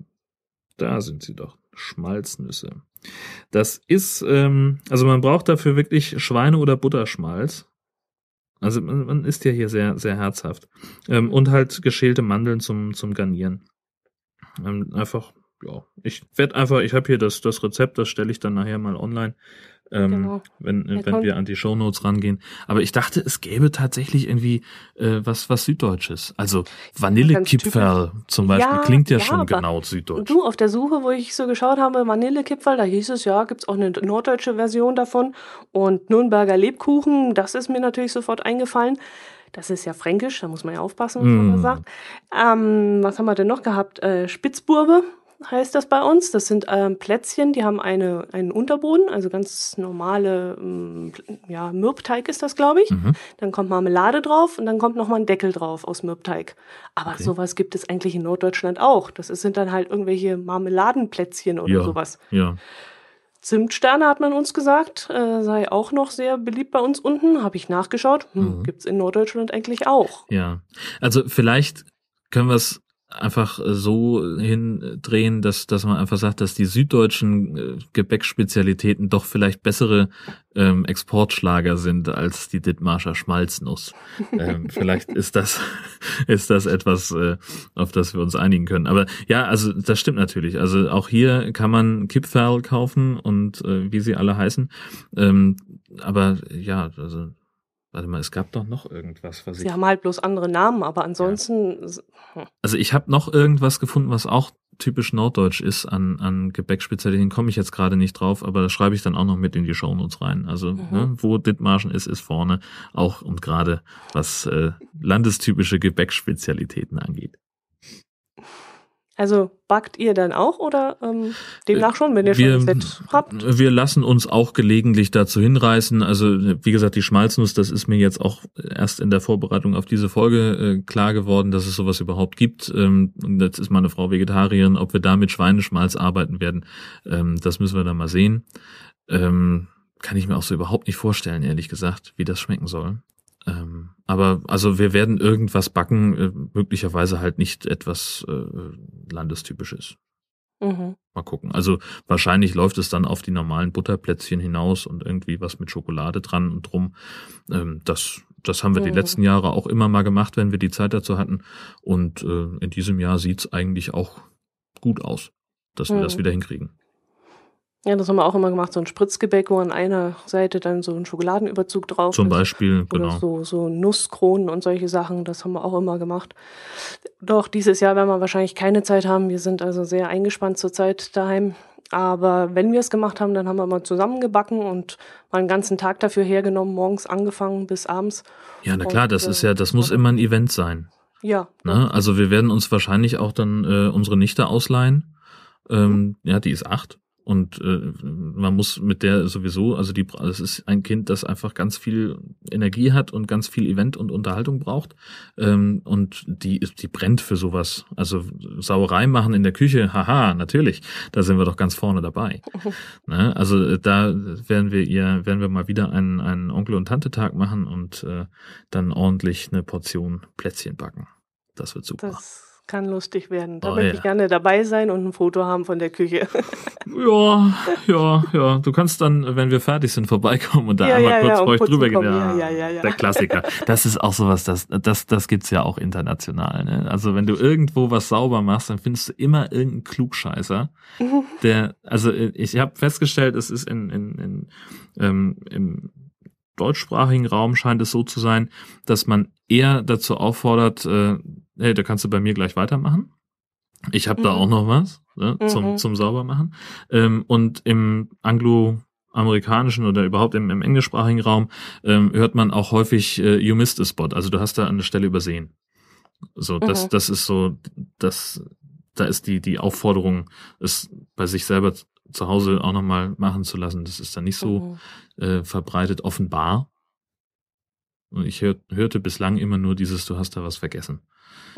da sind sie doch. Schmalznüsse. Das ist, ähm, also man braucht dafür wirklich Schweine- oder Butterschmalz. Also man, man isst ja hier sehr, sehr herzhaft. Ähm, und halt geschälte Mandeln zum, zum Garnieren. Ähm, einfach, ja, ich werde einfach, ich habe hier das, das Rezept, das stelle ich dann nachher mal online ähm, genau. wenn, ja, wenn wir an die Shownotes rangehen. Aber ich dachte, es gäbe tatsächlich irgendwie äh, was, was Süddeutsches. Also Vanillekipferl zum Beispiel ja, klingt ja, ja schon genau süddeutsch. Du, auf der Suche, wo ich so geschaut habe, Vanillekipferl, da hieß es, ja, gibt's auch eine norddeutsche Version davon. Und Nürnberger Lebkuchen, das ist mir natürlich sofort eingefallen. Das ist ja fränkisch, da muss man ja aufpassen, was mm. man sagt. Ähm, was haben wir denn noch gehabt? Äh, Spitzburbe heißt das bei uns. Das sind ähm, Plätzchen, die haben eine, einen Unterboden, also ganz normale, ähm, ja, Mürbteig ist das, glaube ich. Mhm. Dann kommt Marmelade drauf und dann kommt nochmal ein Deckel drauf aus Mürbteig. Aber okay. sowas gibt es eigentlich in Norddeutschland auch. Das sind dann halt irgendwelche Marmeladenplätzchen oder ja, sowas. Ja. Zimtsterne hat man uns gesagt, äh, sei auch noch sehr beliebt bei uns unten. Habe ich nachgeschaut. Hm, mhm. Gibt es in Norddeutschland eigentlich auch. Ja, also vielleicht können wir es einfach so hindrehen, dass, dass man einfach sagt, dass die süddeutschen äh, Gebäckspezialitäten doch vielleicht bessere ähm, Exportschlager sind als die Dithmarscher Schmalznuss. ähm, vielleicht ist das, ist das etwas, äh, auf das wir uns einigen können. Aber ja, also das stimmt natürlich. Also auch hier kann man Kipferl kaufen und äh, wie sie alle heißen. Ähm, aber ja, also Warte mal, es gab doch noch irgendwas, was Sie ich. haben halt bloß andere Namen, aber ansonsten. Ja. Also ich habe noch irgendwas gefunden, was auch typisch norddeutsch ist an, an Gebäckspezialitäten. Komme ich jetzt gerade nicht drauf, aber das schreibe ich dann auch noch mit in die Shownotes rein. Also mhm. ne, wo Dithmarschen ist, ist vorne auch und gerade was äh, landestypische Gebäckspezialitäten angeht. Also backt ihr dann auch oder ähm, demnach schon, wenn ihr wir, schon ein Set habt? Wir lassen uns auch gelegentlich dazu hinreißen. Also wie gesagt, die Schmalznuss, das ist mir jetzt auch erst in der Vorbereitung auf diese Folge äh, klar geworden, dass es sowas überhaupt gibt. Ähm, jetzt ist meine Frau Vegetarierin. Ob wir da mit Schweineschmalz arbeiten werden, ähm, das müssen wir dann mal sehen. Ähm, kann ich mir auch so überhaupt nicht vorstellen, ehrlich gesagt, wie das schmecken soll. Ähm, aber also wir werden irgendwas backen, äh, möglicherweise halt nicht etwas äh, landestypisches. Mhm. Mal gucken. Also wahrscheinlich läuft es dann auf die normalen Butterplätzchen hinaus und irgendwie was mit Schokolade dran und drum. Ähm, das, das haben wir mhm. die letzten Jahre auch immer mal gemacht, wenn wir die Zeit dazu hatten. Und äh, in diesem Jahr sieht's eigentlich auch gut aus, dass wir mhm. das wieder hinkriegen. Ja, das haben wir auch immer gemacht, so ein Spritzgebäck, wo an einer Seite dann so ein Schokoladenüberzug drauf Zum ist. Beispiel, Oder genau. So, so Nusskronen und solche Sachen, das haben wir auch immer gemacht. Doch dieses Jahr werden wir wahrscheinlich keine Zeit haben. Wir sind also sehr eingespannt zurzeit daheim. Aber wenn wir es gemacht haben, dann haben wir mal zusammengebacken und mal einen ganzen Tag dafür hergenommen, morgens angefangen bis abends. Ja, na klar, und, das ist ja, das muss immer ein Event sein. Ja. Ne? Also wir werden uns wahrscheinlich auch dann äh, unsere Nichte ausleihen. Ähm. Ja, die ist acht. Und äh, man muss mit der sowieso, also die, es ist ein Kind, das einfach ganz viel Energie hat und ganz viel Event und Unterhaltung braucht. Ähm, und die, die brennt für sowas. Also Sauerei machen in der Küche, haha, natürlich, da sind wir doch ganz vorne dabei. ne? Also äh, da werden wir ihr, werden wir mal wieder einen, einen Onkel- und Tante-Tag machen und äh, dann ordentlich eine Portion Plätzchen backen. Das wird super. Das kann lustig werden. Da oh, möchte ja. ich gerne dabei sein und ein Foto haben von der Küche. ja, ja, ja. Du kannst dann, wenn wir fertig sind, vorbeikommen und da ja, einmal ja, kurz ja, euch drüber gehen. Ja, ja, ja, ja, Der Klassiker. Das ist auch sowas, das, das, das gibt's ja auch international. Ne? Also wenn du irgendwo was sauber machst, dann findest du immer irgendeinen Klugscheißer, der, also ich habe festgestellt, es ist in, in, in ähm, im deutschsprachigen Raum scheint es so zu sein, dass man eher dazu auffordert, äh, hey, da kannst du bei mir gleich weitermachen. Ich habe mhm. da auch noch was ne, zum, mhm. zum Saubermachen. Ähm, und im anglo-amerikanischen oder überhaupt im, im englischsprachigen Raum ähm, hört man auch häufig äh, You missed a spot. Also du hast da eine Stelle übersehen. So, das, mhm. das ist so, das, da ist die, die Aufforderung, es bei sich selber zu Hause auch nochmal machen zu lassen. Das ist dann nicht so mhm. äh, verbreitet offenbar. Und ich hör, hörte bislang immer nur dieses, du hast da was vergessen.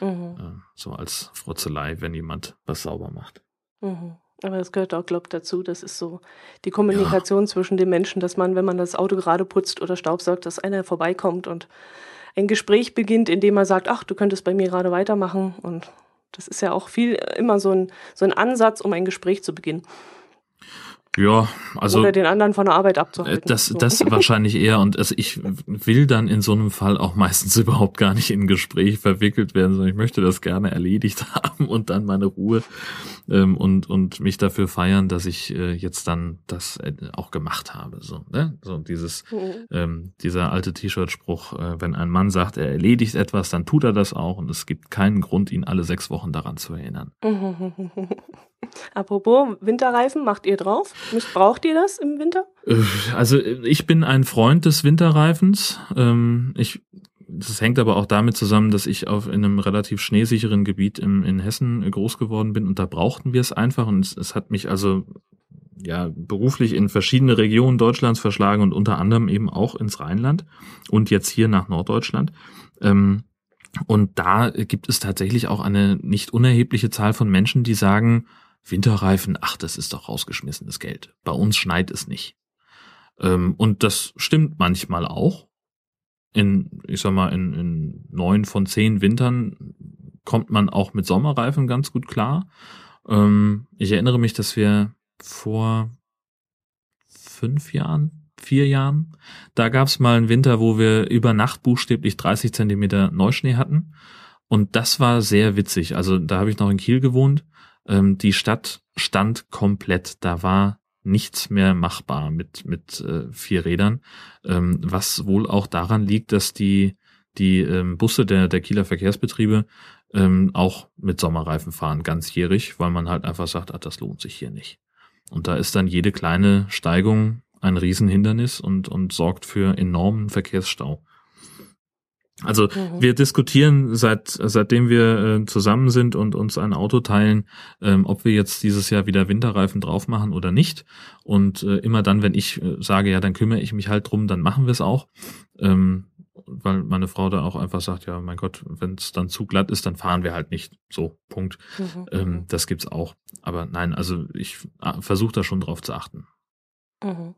Mhm. So als Frotzelei, wenn jemand was sauber macht. Mhm. Aber das gehört auch, glaube ich, dazu. Das ist so die Kommunikation ja. zwischen den Menschen, dass man, wenn man das Auto gerade putzt oder staubsaugt, dass einer vorbeikommt und ein Gespräch beginnt, indem er sagt, ach, du könntest bei mir gerade weitermachen. Und das ist ja auch viel immer so ein, so ein Ansatz, um ein Gespräch zu beginnen. Ja, also. Oder den anderen von der Arbeit abzuhalten. Das, so. das wahrscheinlich eher. Und also ich will dann in so einem Fall auch meistens überhaupt gar nicht in ein Gespräch verwickelt werden, sondern ich möchte das gerne erledigt haben und dann meine Ruhe ähm, und, und mich dafür feiern, dass ich äh, jetzt dann das äh, auch gemacht habe. So, ne? so dieses, mhm. ähm, dieser alte T-Shirt-Spruch, äh, wenn ein Mann sagt, er erledigt etwas, dann tut er das auch und es gibt keinen Grund, ihn alle sechs Wochen daran zu erinnern. Apropos Winterreifen, macht ihr drauf? Braucht ihr das im Winter? Äh, also ich bin ein Freund des Winterreifens. Ähm, ich, das hängt aber auch damit zusammen, dass ich auf in einem relativ schneesicheren Gebiet im, in Hessen groß geworden bin und da brauchten wir es einfach und es, es hat mich also ja beruflich in verschiedene Regionen Deutschlands verschlagen und unter anderem eben auch ins Rheinland und jetzt hier nach Norddeutschland. Ähm, und da gibt es tatsächlich auch eine nicht unerhebliche Zahl von Menschen, die sagen, Winterreifen, ach, das ist doch rausgeschmissenes Geld. Bei uns schneit es nicht. Ähm, und das stimmt manchmal auch. In, ich sag mal, in, in neun von zehn Wintern kommt man auch mit Sommerreifen ganz gut klar. Ähm, ich erinnere mich, dass wir vor fünf Jahren, vier Jahren, da gab es mal einen Winter, wo wir über Nacht buchstäblich 30 Zentimeter Neuschnee hatten. Und das war sehr witzig. Also da habe ich noch in Kiel gewohnt ähm, die Stadt stand komplett. Da war nichts mehr machbar mit, mit äh, vier Rädern, ähm, was wohl auch daran liegt, dass die, die ähm, Busse der, der Kieler Verkehrsbetriebe ähm, auch mit Sommerreifen fahren, ganzjährig, weil man halt einfach sagt, ah, das lohnt sich hier nicht. Und da ist dann jede kleine Steigung ein Riesenhindernis und, und sorgt für enormen Verkehrsstau. Also mhm. wir diskutieren seit seitdem wir äh, zusammen sind und uns ein Auto teilen, ähm, ob wir jetzt dieses Jahr wieder Winterreifen drauf machen oder nicht. Und äh, immer dann, wenn ich äh, sage, ja, dann kümmere ich mich halt drum, dann machen wir es auch. Ähm, weil meine Frau da auch einfach sagt, ja, mein Gott, wenn es dann zu glatt ist, dann fahren wir halt nicht. So, Punkt. Mhm. Ähm, mhm. das gibt's auch. Aber nein, also ich äh, versuche da schon drauf zu achten. Mhm.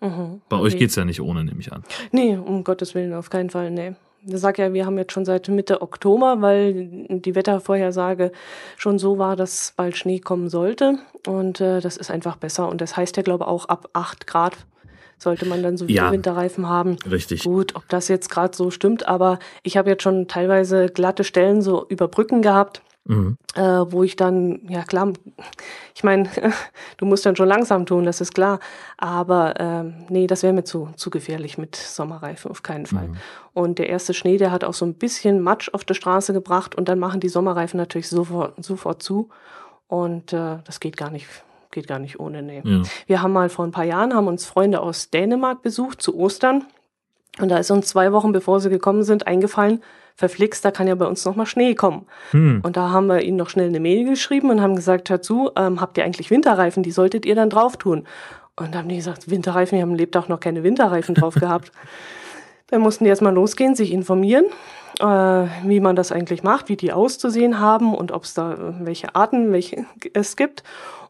Mhm, Bei euch geht's ja nicht ohne, nehme ich an. Nee, um Gottes Willen, auf keinen Fall, nee. Ich sag ja, wir haben jetzt schon seit Mitte Oktober, weil die Wettervorhersage schon so war, dass bald Schnee kommen sollte. Und äh, das ist einfach besser. Und das heißt ja, glaube ich, auch ab 8 Grad sollte man dann so ja, Winterreifen haben. Richtig. Gut, ob das jetzt gerade so stimmt, aber ich habe jetzt schon teilweise glatte Stellen so über Brücken gehabt Mhm. Äh, wo ich dann, ja klar, ich meine, du musst dann schon langsam tun, das ist klar. Aber ähm, nee, das wäre mir zu, zu gefährlich mit Sommerreifen, auf keinen Fall. Mhm. Und der erste Schnee, der hat auch so ein bisschen Matsch auf der Straße gebracht und dann machen die Sommerreifen natürlich sofort, sofort zu. Und äh, das geht gar nicht, geht gar nicht ohne, nee. Ja. Wir haben mal vor ein paar Jahren, haben uns Freunde aus Dänemark besucht zu Ostern. Und da ist uns zwei Wochen bevor sie gekommen sind eingefallen, verflixt, da kann ja bei uns noch mal Schnee kommen. Hm. Und da haben wir ihnen noch schnell eine Mail geschrieben und haben gesagt, hör zu, ähm, habt ihr eigentlich Winterreifen, die solltet ihr dann drauf tun. Und haben die gesagt, Winterreifen, wir haben lebt auch noch keine Winterreifen drauf gehabt. Dann mussten die erstmal losgehen, sich informieren, äh, wie man das eigentlich macht, wie die auszusehen haben und ob es da äh, welche Arten welche es gibt.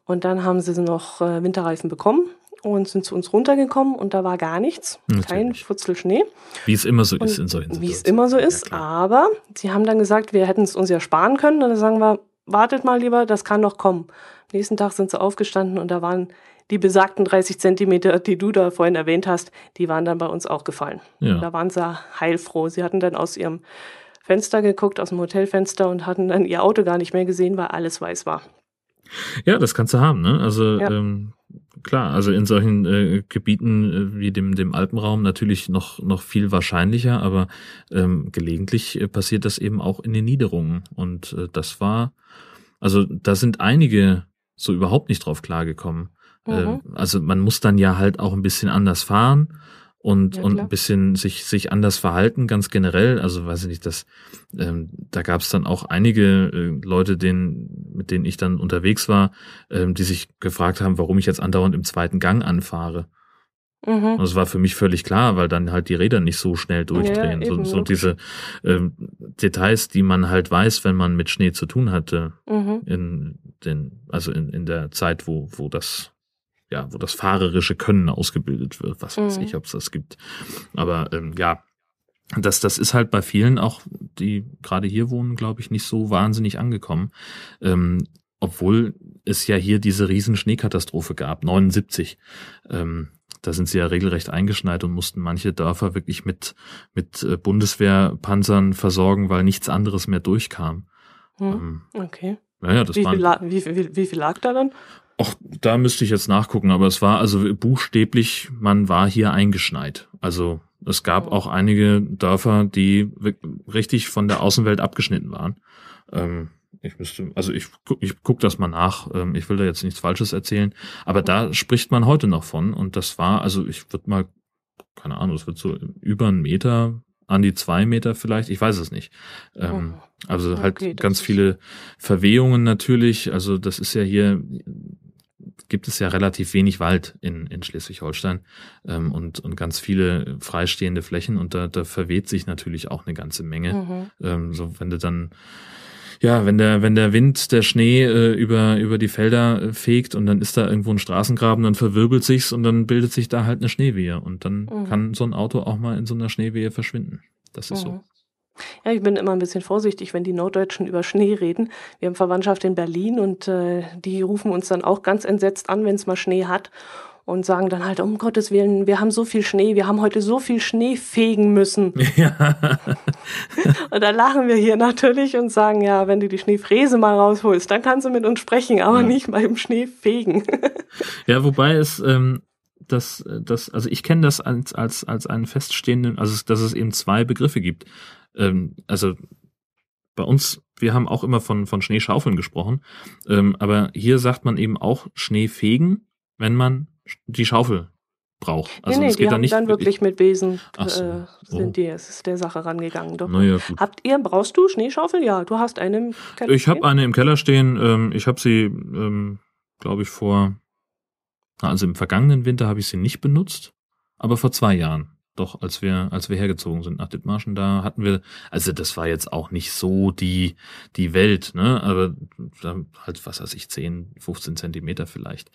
Und dann haben sie noch äh, Winterreifen bekommen und sind zu uns runtergekommen und da war gar nichts, Natürlich. kein Futzel Schnee. Wie es immer so und ist in solchen Situationen. Wie es immer so ist, ja, aber sie haben dann gesagt, wir hätten es uns ja sparen können und dann sagen wir, wartet mal lieber, das kann noch kommen. Am nächsten Tag sind sie aufgestanden und da waren die besagten 30 Zentimeter, die du da vorhin erwähnt hast, die waren dann bei uns auch gefallen. Ja. Da waren sie heilfroh. Sie hatten dann aus ihrem Fenster geguckt, aus dem Hotelfenster und hatten dann ihr Auto gar nicht mehr gesehen, weil alles weiß war. Ja, das kannst du haben, ne? Also ja. ähm, klar, also in solchen äh, Gebieten äh, wie dem, dem Alpenraum natürlich noch, noch viel wahrscheinlicher, aber ähm, gelegentlich äh, passiert das eben auch in den Niederungen. Und äh, das war, also da sind einige so überhaupt nicht drauf klargekommen. Mhm. Äh, also man muss dann ja halt auch ein bisschen anders fahren und, ja, und ein bisschen sich, sich anders verhalten, ganz generell. Also weiß ich nicht, dass ähm, da gab es dann auch einige äh, Leute, denen, mit denen ich dann unterwegs war, ähm, die sich gefragt haben, warum ich jetzt andauernd im zweiten Gang anfahre. Mhm. Das war für mich völlig klar, weil dann halt die Räder nicht so schnell durchdrehen. Ja, so, so diese ähm, Details, die man halt weiß, wenn man mit Schnee zu tun hatte, mhm. in den, also in, in der Zeit, wo, wo das ja, wo das fahrerische Können ausgebildet wird. Was weiß mhm. ich, ob es das gibt. Aber ähm, ja, das, das ist halt bei vielen auch, die gerade hier wohnen, glaube ich, nicht so wahnsinnig angekommen. Ähm, obwohl es ja hier diese riesen Schneekatastrophe gab, 79. Ähm, da sind sie ja regelrecht eingeschneit und mussten manche Dörfer wirklich mit, mit äh, Bundeswehrpanzern versorgen, weil nichts anderes mehr durchkam. Hm, ähm, okay. Naja, das wie, viel wie, wie, wie viel lag da dann? Ach, da müsste ich jetzt nachgucken, aber es war also buchstäblich, man war hier eingeschneit. Also es gab oh. auch einige Dörfer, die richtig von der Außenwelt abgeschnitten waren. Ähm, ich müsste, also ich, ich guck das mal nach. Ähm, ich will da jetzt nichts Falsches erzählen, aber da spricht man heute noch von. Und das war, also ich würde mal, keine Ahnung, es wird so über einen Meter an die zwei Meter vielleicht, ich weiß es nicht. Ähm, oh. Also halt okay, ganz viele Verwehungen natürlich. Also das ist ja hier gibt es ja relativ wenig Wald in, in Schleswig-Holstein ähm, und, und ganz viele freistehende Flächen und da, da verweht sich natürlich auch eine ganze Menge. Mhm. Ähm, so wenn du dann ja, wenn der, wenn der Wind, der Schnee äh, über, über die Felder äh, fegt und dann ist da irgendwo ein Straßengraben, dann verwirbelt sich's und dann bildet sich da halt eine Schneewehe und dann mhm. kann so ein Auto auch mal in so einer Schneewehe verschwinden. Das ist mhm. so. Ja, ich bin immer ein bisschen vorsichtig, wenn die Norddeutschen über Schnee reden. Wir haben Verwandtschaft in Berlin und äh, die rufen uns dann auch ganz entsetzt an, wenn es mal Schnee hat und sagen dann halt, um Gottes Willen, wir haben so viel Schnee, wir haben heute so viel Schnee fegen müssen. Ja. und da lachen wir hier natürlich und sagen, ja, wenn du die Schneefräse mal rausholst, dann kannst du mit uns sprechen, aber ja. nicht beim Schneefegen. ja, wobei es ähm, das, das, also ich kenne das als, als, als einen feststehenden, also dass es eben zwei Begriffe gibt ähm, also bei uns, wir haben auch immer von, von Schneeschaufeln gesprochen, ähm, aber hier sagt man eben auch Schneefegen, wenn man die Schaufel braucht. Also nee, nee, es geht die dann haben nicht dann wirklich mit Besen so. äh, sind oh. die, es ist der Sache rangegangen. Doch. Naja, Habt ihr, brauchst du Schneeschaufel? Ja, du hast eine im Keller Ich habe eine im Keller stehen. Ähm, ich habe sie, ähm, glaube ich, vor, also im vergangenen Winter habe ich sie nicht benutzt, aber vor zwei Jahren doch, als wir, als wir hergezogen sind nach Dithmarschen, da hatten wir, also das war jetzt auch nicht so die, die Welt, ne, aber halt, was weiß ich, 10, 15 Zentimeter vielleicht,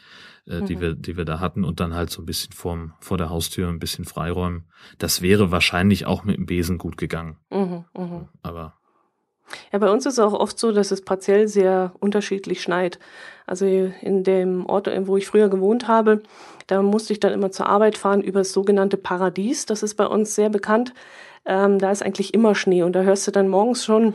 äh, mhm. die wir, die wir da hatten und dann halt so ein bisschen vorm, vor der Haustür ein bisschen freiräumen. Das wäre wahrscheinlich auch mit dem Besen gut gegangen. Mhm, mh. Aber ja, bei uns ist es auch oft so, dass es partiell sehr unterschiedlich schneit. Also in dem Ort, wo ich früher gewohnt habe, da musste ich dann immer zur Arbeit fahren über das sogenannte Paradies. Das ist bei uns sehr bekannt. Ähm, da ist eigentlich immer Schnee und da hörst du dann morgens schon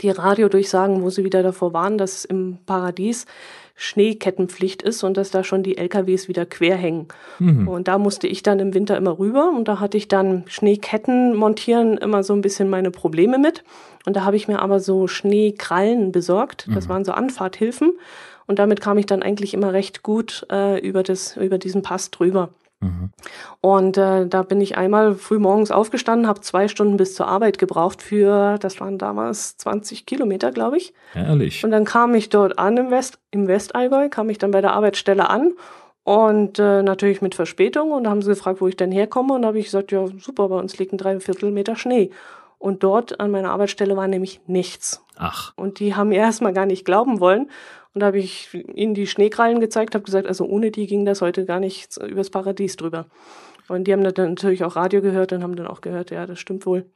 die Radiodurchsagen, wo sie wieder davor waren, dass im Paradies Schneekettenpflicht ist und dass da schon die LKWs wieder quer hängen. Mhm. Und da musste ich dann im Winter immer rüber und da hatte ich dann Schneeketten montieren immer so ein bisschen meine Probleme mit. Und da habe ich mir aber so Schneekrallen besorgt. Das mhm. waren so Anfahrthilfen. Und damit kam ich dann eigentlich immer recht gut äh, über, das, über diesen Pass drüber. Mhm. Und äh, da bin ich einmal früh morgens aufgestanden, habe zwei Stunden bis zur Arbeit gebraucht für, das waren damals 20 Kilometer, glaube ich. Herrlich. Und dann kam ich dort an im, West, im Westallgäu, kam ich dann bei der Arbeitsstelle an und äh, natürlich mit Verspätung. Und da haben sie gefragt, wo ich denn herkomme. Und da habe ich gesagt, ja super, bei uns liegt ein Dreiviertel Meter Schnee. Und dort an meiner Arbeitsstelle war nämlich nichts. Ach. Und die haben mir erstmal gar nicht glauben wollen. Und da habe ich ihnen die Schneekrallen gezeigt, habe gesagt, also ohne die ging das heute gar nicht übers Paradies drüber. Und die haben dann natürlich auch Radio gehört und haben dann auch gehört, ja, das stimmt wohl.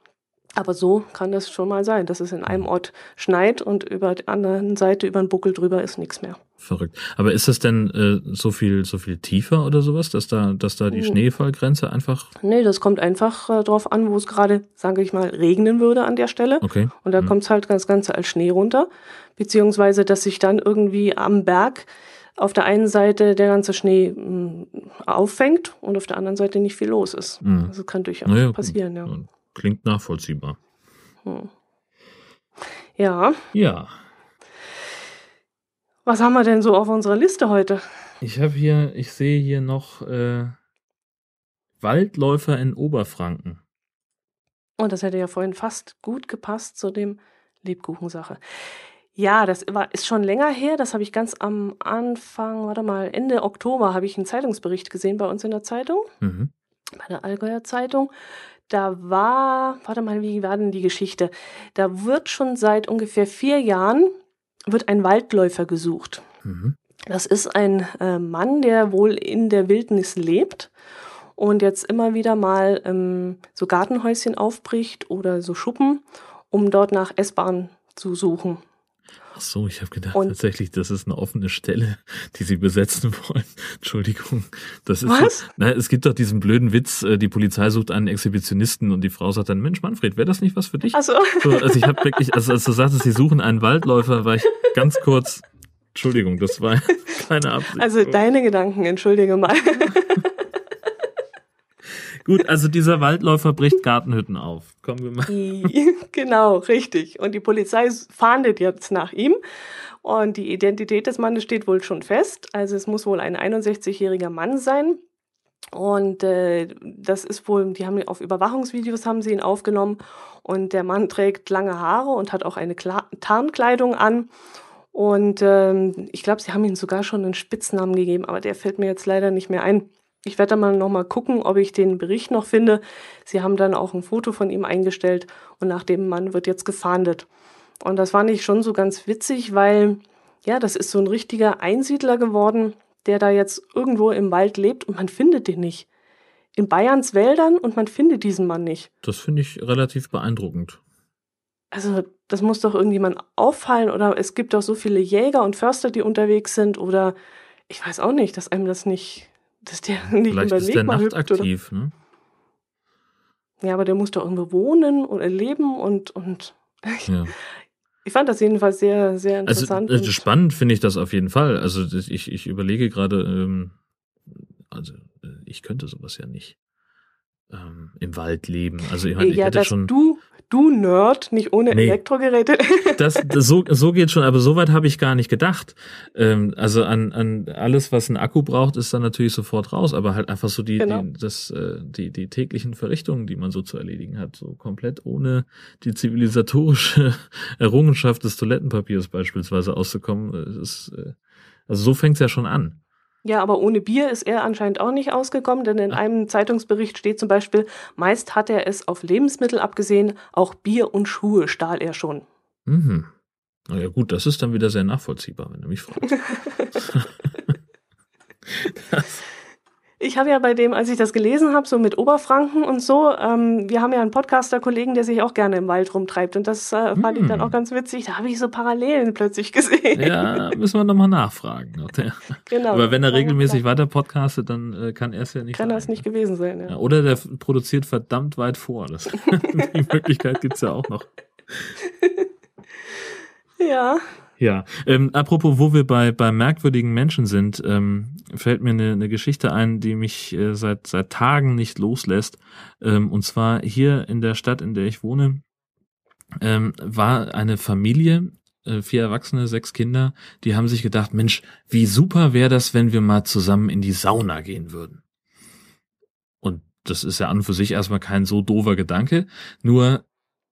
Aber so kann das schon mal sein, dass es in einem Ort schneit und über der anderen Seite über den Buckel drüber ist nichts mehr. Verrückt. Aber ist das denn äh, so viel so viel tiefer oder sowas, dass da dass da die hm. Schneefallgrenze einfach? Nee, das kommt einfach äh, drauf an, wo es gerade, sage ich mal, regnen würde an der Stelle. Okay. Und da hm. kommt es halt ganz Ganze als Schnee runter, beziehungsweise dass sich dann irgendwie am Berg auf der einen Seite der ganze Schnee mh, hm, auffängt und auf der anderen Seite nicht viel los ist. Mhm. Also kann durchaus naja, passieren, ja. Klingt nachvollziehbar. Hm. Ja. Ja. Was haben wir denn so auf unserer Liste heute? Ich habe hier, ich sehe hier noch äh, Waldläufer in Oberfranken. Und das hätte ja vorhin fast gut gepasst zu dem Lebkuchensache. Ja, das war, ist schon länger her. Das habe ich ganz am Anfang, warte mal, Ende Oktober habe ich einen Zeitungsbericht gesehen bei uns in der Zeitung, mhm. bei der Allgäuer Zeitung da war, warte mal, wie war denn die Geschichte? Da wird schon seit ungefähr vier Jahren wird ein Waldläufer gesucht. Mhm. Das ist ein äh, Mann, der wohl in der Wildnis lebt und jetzt immer wieder mal ähm, so Gartenhäuschen aufbricht oder so Schuppen, um dort nach S-Bahn zu suchen. Ach so, ich habe gedacht und tatsächlich, das ist eine offene Stelle, die sie besetzen wollen. Entschuldigung. Das ist Was? So, na, es gibt doch diesen blöden Witz, äh, die Polizei sucht einen Exhibitionisten und die Frau sagt dann, Mensch, Manfred, wäre das nicht was für dich? Ach so. so also ich habe wirklich, also als du sagtest, sie suchen einen Waldläufer, war ich ganz kurz, Entschuldigung, das war keine Absicht. Also deine Gedanken, entschuldige mal. Gut, also dieser Waldläufer bricht Gartenhütten auf. Kommen wir mal. genau, richtig. Und die Polizei fahndet jetzt nach ihm. Und die Identität des Mannes steht wohl schon fest. Also es muss wohl ein 61-jähriger Mann sein. Und äh, das ist wohl, die haben auf Überwachungsvideos haben sie ihn aufgenommen. Und der Mann trägt lange Haare und hat auch eine Kla Tarnkleidung an. Und ähm, ich glaube, sie haben ihm sogar schon einen Spitznamen gegeben, aber der fällt mir jetzt leider nicht mehr ein. Ich werde dann mal nochmal gucken, ob ich den Bericht noch finde. Sie haben dann auch ein Foto von ihm eingestellt und nach dem Mann wird jetzt gefahndet. Und das fand ich schon so ganz witzig, weil ja, das ist so ein richtiger Einsiedler geworden, der da jetzt irgendwo im Wald lebt und man findet den nicht. In Bayerns Wäldern und man findet diesen Mann nicht. Das finde ich relativ beeindruckend. Also, das muss doch irgendjemand auffallen oder es gibt doch so viele Jäger und Förster, die unterwegs sind oder ich weiß auch nicht, dass einem das nicht dass der nicht Vielleicht ist der nachtaktiv, ne? Ja, aber der muss doch irgendwo wohnen oder leben und, und ja. ich fand das jedenfalls sehr, sehr also, interessant. Also, spannend finde ich das auf jeden Fall. Also ich, ich überlege gerade, ähm, also ich könnte sowas ja nicht. Ähm, im Wald leben. Also ich, meine, ich ja, hätte dass schon. Du, du Nerd, nicht ohne Nee. Elektrogeräte. Das, das so, so geht schon, aber so weit habe ich gar nicht gedacht. Ähm, also an, an alles, was ein Akku braucht, ist dann natürlich sofort raus, aber halt einfach so die, Genau. die, das, äh, die, die täglichen Verrichtungen, die man so zu erledigen hat, so komplett ohne die zivilisatorische Errungenschaft des Toilettenpapiers beispielsweise auszukommen. äh, Ist, äh, also so fängt's ja schon an. Ja, aber ohne Bier ist er anscheinend auch nicht ausgekommen, denn in einem Zeitungsbericht steht zum Beispiel, meist hat er es auf Lebensmittel abgesehen, auch Bier und Schuhe stahl er schon. Mhm. Na ja gut, das ist dann wieder sehr nachvollziehbar, wenn du mich fragst. das, Ich habe ja bei dem, als ich das gelesen habe, so mit Oberfranken und so, ähm, wir haben ja einen Podcaster-Kollegen, der sich auch gerne im Wald rumtreibt und das äh, fand ich dann Hm. auch ganz witzig. Da habe ich so Parallelen plötzlich gesehen. ja, müssen wir nochmal nachfragen. genau. Aber wenn er regelmäßig weiter podcastet, dann äh, kann er es ja nicht Kann sein. das nicht gewesen sein, ja. Ja, oder der produziert verdammt weit vor. Das, die Möglichkeit gibt's ja auch noch. Ja, Ja, ähm, apropos, wo wir bei, bei merkwürdigen Menschen sind, ähm, fällt mir eine, eine Geschichte ein, die mich äh, seit, seit Tagen nicht loslässt. Ähm, und zwar hier in der Stadt, in der ich wohne, ähm, war eine Familie, äh, vier Erwachsene, sechs Kinder, die haben sich gedacht, Mensch, wie super wäre das, wenn wir mal zusammen in die Sauna gehen würden. Und das ist ja an und für sich erstmal kein so doofer Gedanke, nur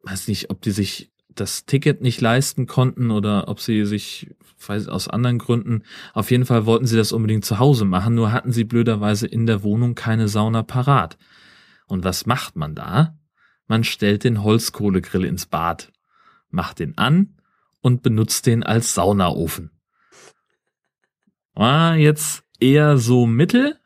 weiß nicht, ob die sich das Ticket nicht leisten konnten oder ob sie sich weiß, aus anderen Gründen, auf jeden Fall wollten sie das unbedingt zu Hause machen, nur hatten sie blöderweise in der Wohnung keine Sauna parat. Und was macht man da? Man stellt den Holzkohlegrill ins Bad, macht den an und benutzt den als Saunaofen. War jetzt eher so mittel.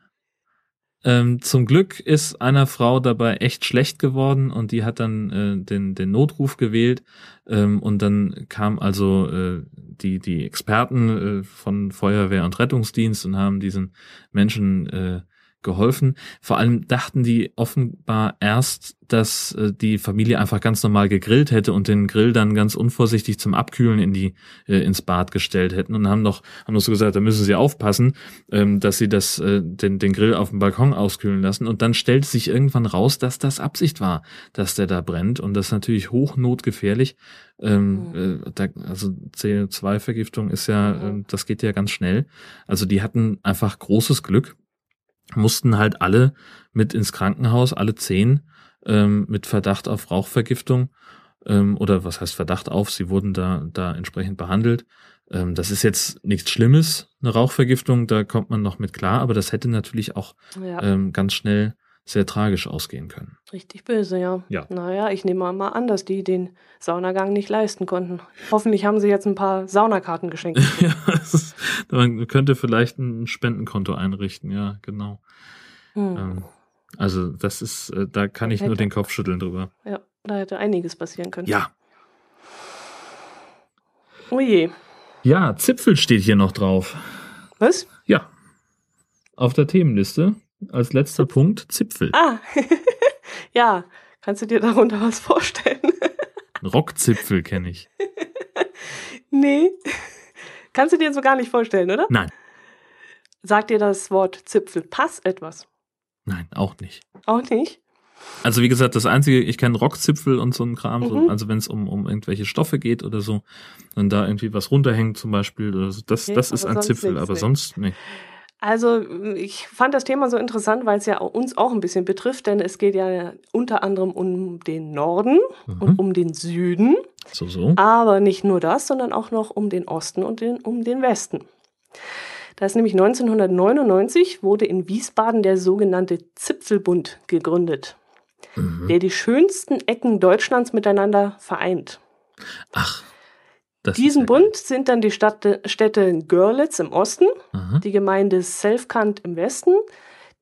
Ähm, zum Glück ist einer Frau dabei echt schlecht geworden und die hat dann äh, den, den Notruf gewählt. Ähm, und dann kam also äh, die, die Experten äh, von Feuerwehr und Rettungsdienst und haben diesen Menschen äh, geholfen. Vor allem dachten die offenbar erst, dass äh, die Familie einfach ganz normal gegrillt hätte und den Grill dann ganz unvorsichtig zum Abkühlen in die äh, ins Bad gestellt hätten und haben noch haben noch so gesagt, da müssen sie aufpassen, ähm, dass sie das äh, den den Grill auf dem Balkon auskühlen lassen und dann stellt sich irgendwann raus, dass das Absicht war, dass der da brennt und das ist natürlich hochnotgefährlich. Ähm, äh, da, also CO2-Vergiftung ist ja, Mhm. äh, das geht ja ganz schnell. Also die hatten einfach großes Glück mussten halt alle mit ins Krankenhaus, alle zehn, ähm, mit Verdacht auf Rauchvergiftung ähm, oder was heißt Verdacht auf, sie wurden da, da entsprechend behandelt. Ähm, das ist jetzt nichts Schlimmes, eine Rauchvergiftung, da kommt man noch mit klar, aber das hätte natürlich auch ja. ähm, ganz schnell sehr tragisch ausgehen können. Richtig böse, ja. Ja. Naja, ich nehme mal an, dass die den Saunagang nicht leisten konnten. Hoffentlich haben sie jetzt ein paar Saunakarten geschenkt. ja, ist, man könnte vielleicht ein Spendenkonto einrichten, ja, genau. Hm. Ähm, also das ist, äh, da kann ich nur Hätte- den Kopf schütteln drüber. Ja, da hätte einiges passieren können. Ja, Oh je. Ja, Zipfel steht hier noch drauf. Was? Ja. Auf der Themenliste als letzter Punkt Zipfel. Ah, ja. Kannst du dir darunter was vorstellen? Rockzipfel kenne ich. nee. Kannst du dir so gar nicht vorstellen, oder? Nein, Sagt dir das Wort Zipfelpass etwas? nein, auch nicht. Auch nicht? Also wie gesagt, das einzige, ich kenne Rockzipfel und so ein Kram, so, Mhm. also wenn es um, um irgendwelche Stoffe geht oder so, wenn da irgendwie was runterhängt zum Beispiel, oder so, das, Okay, das ist ein Zipfel, aber nee. sonst, nee. Also, ich fand das Thema so interessant, weil es ja uns auch ein bisschen betrifft, denn es geht ja unter anderem um den Norden und Mhm. um den Süden, So, so. aber nicht nur das, sondern auch noch um den Osten und den, um den Westen. Da ist nämlich 1999 wurde in Wiesbaden der sogenannte Zipfelbund gegründet, Mhm. der die schönsten Ecken Deutschlands miteinander vereint. Ach. Das Diesen geil. Bund sind dann die Stadt, Städte Görlitz im Osten, Aha. die Gemeinde Selfkant im Westen,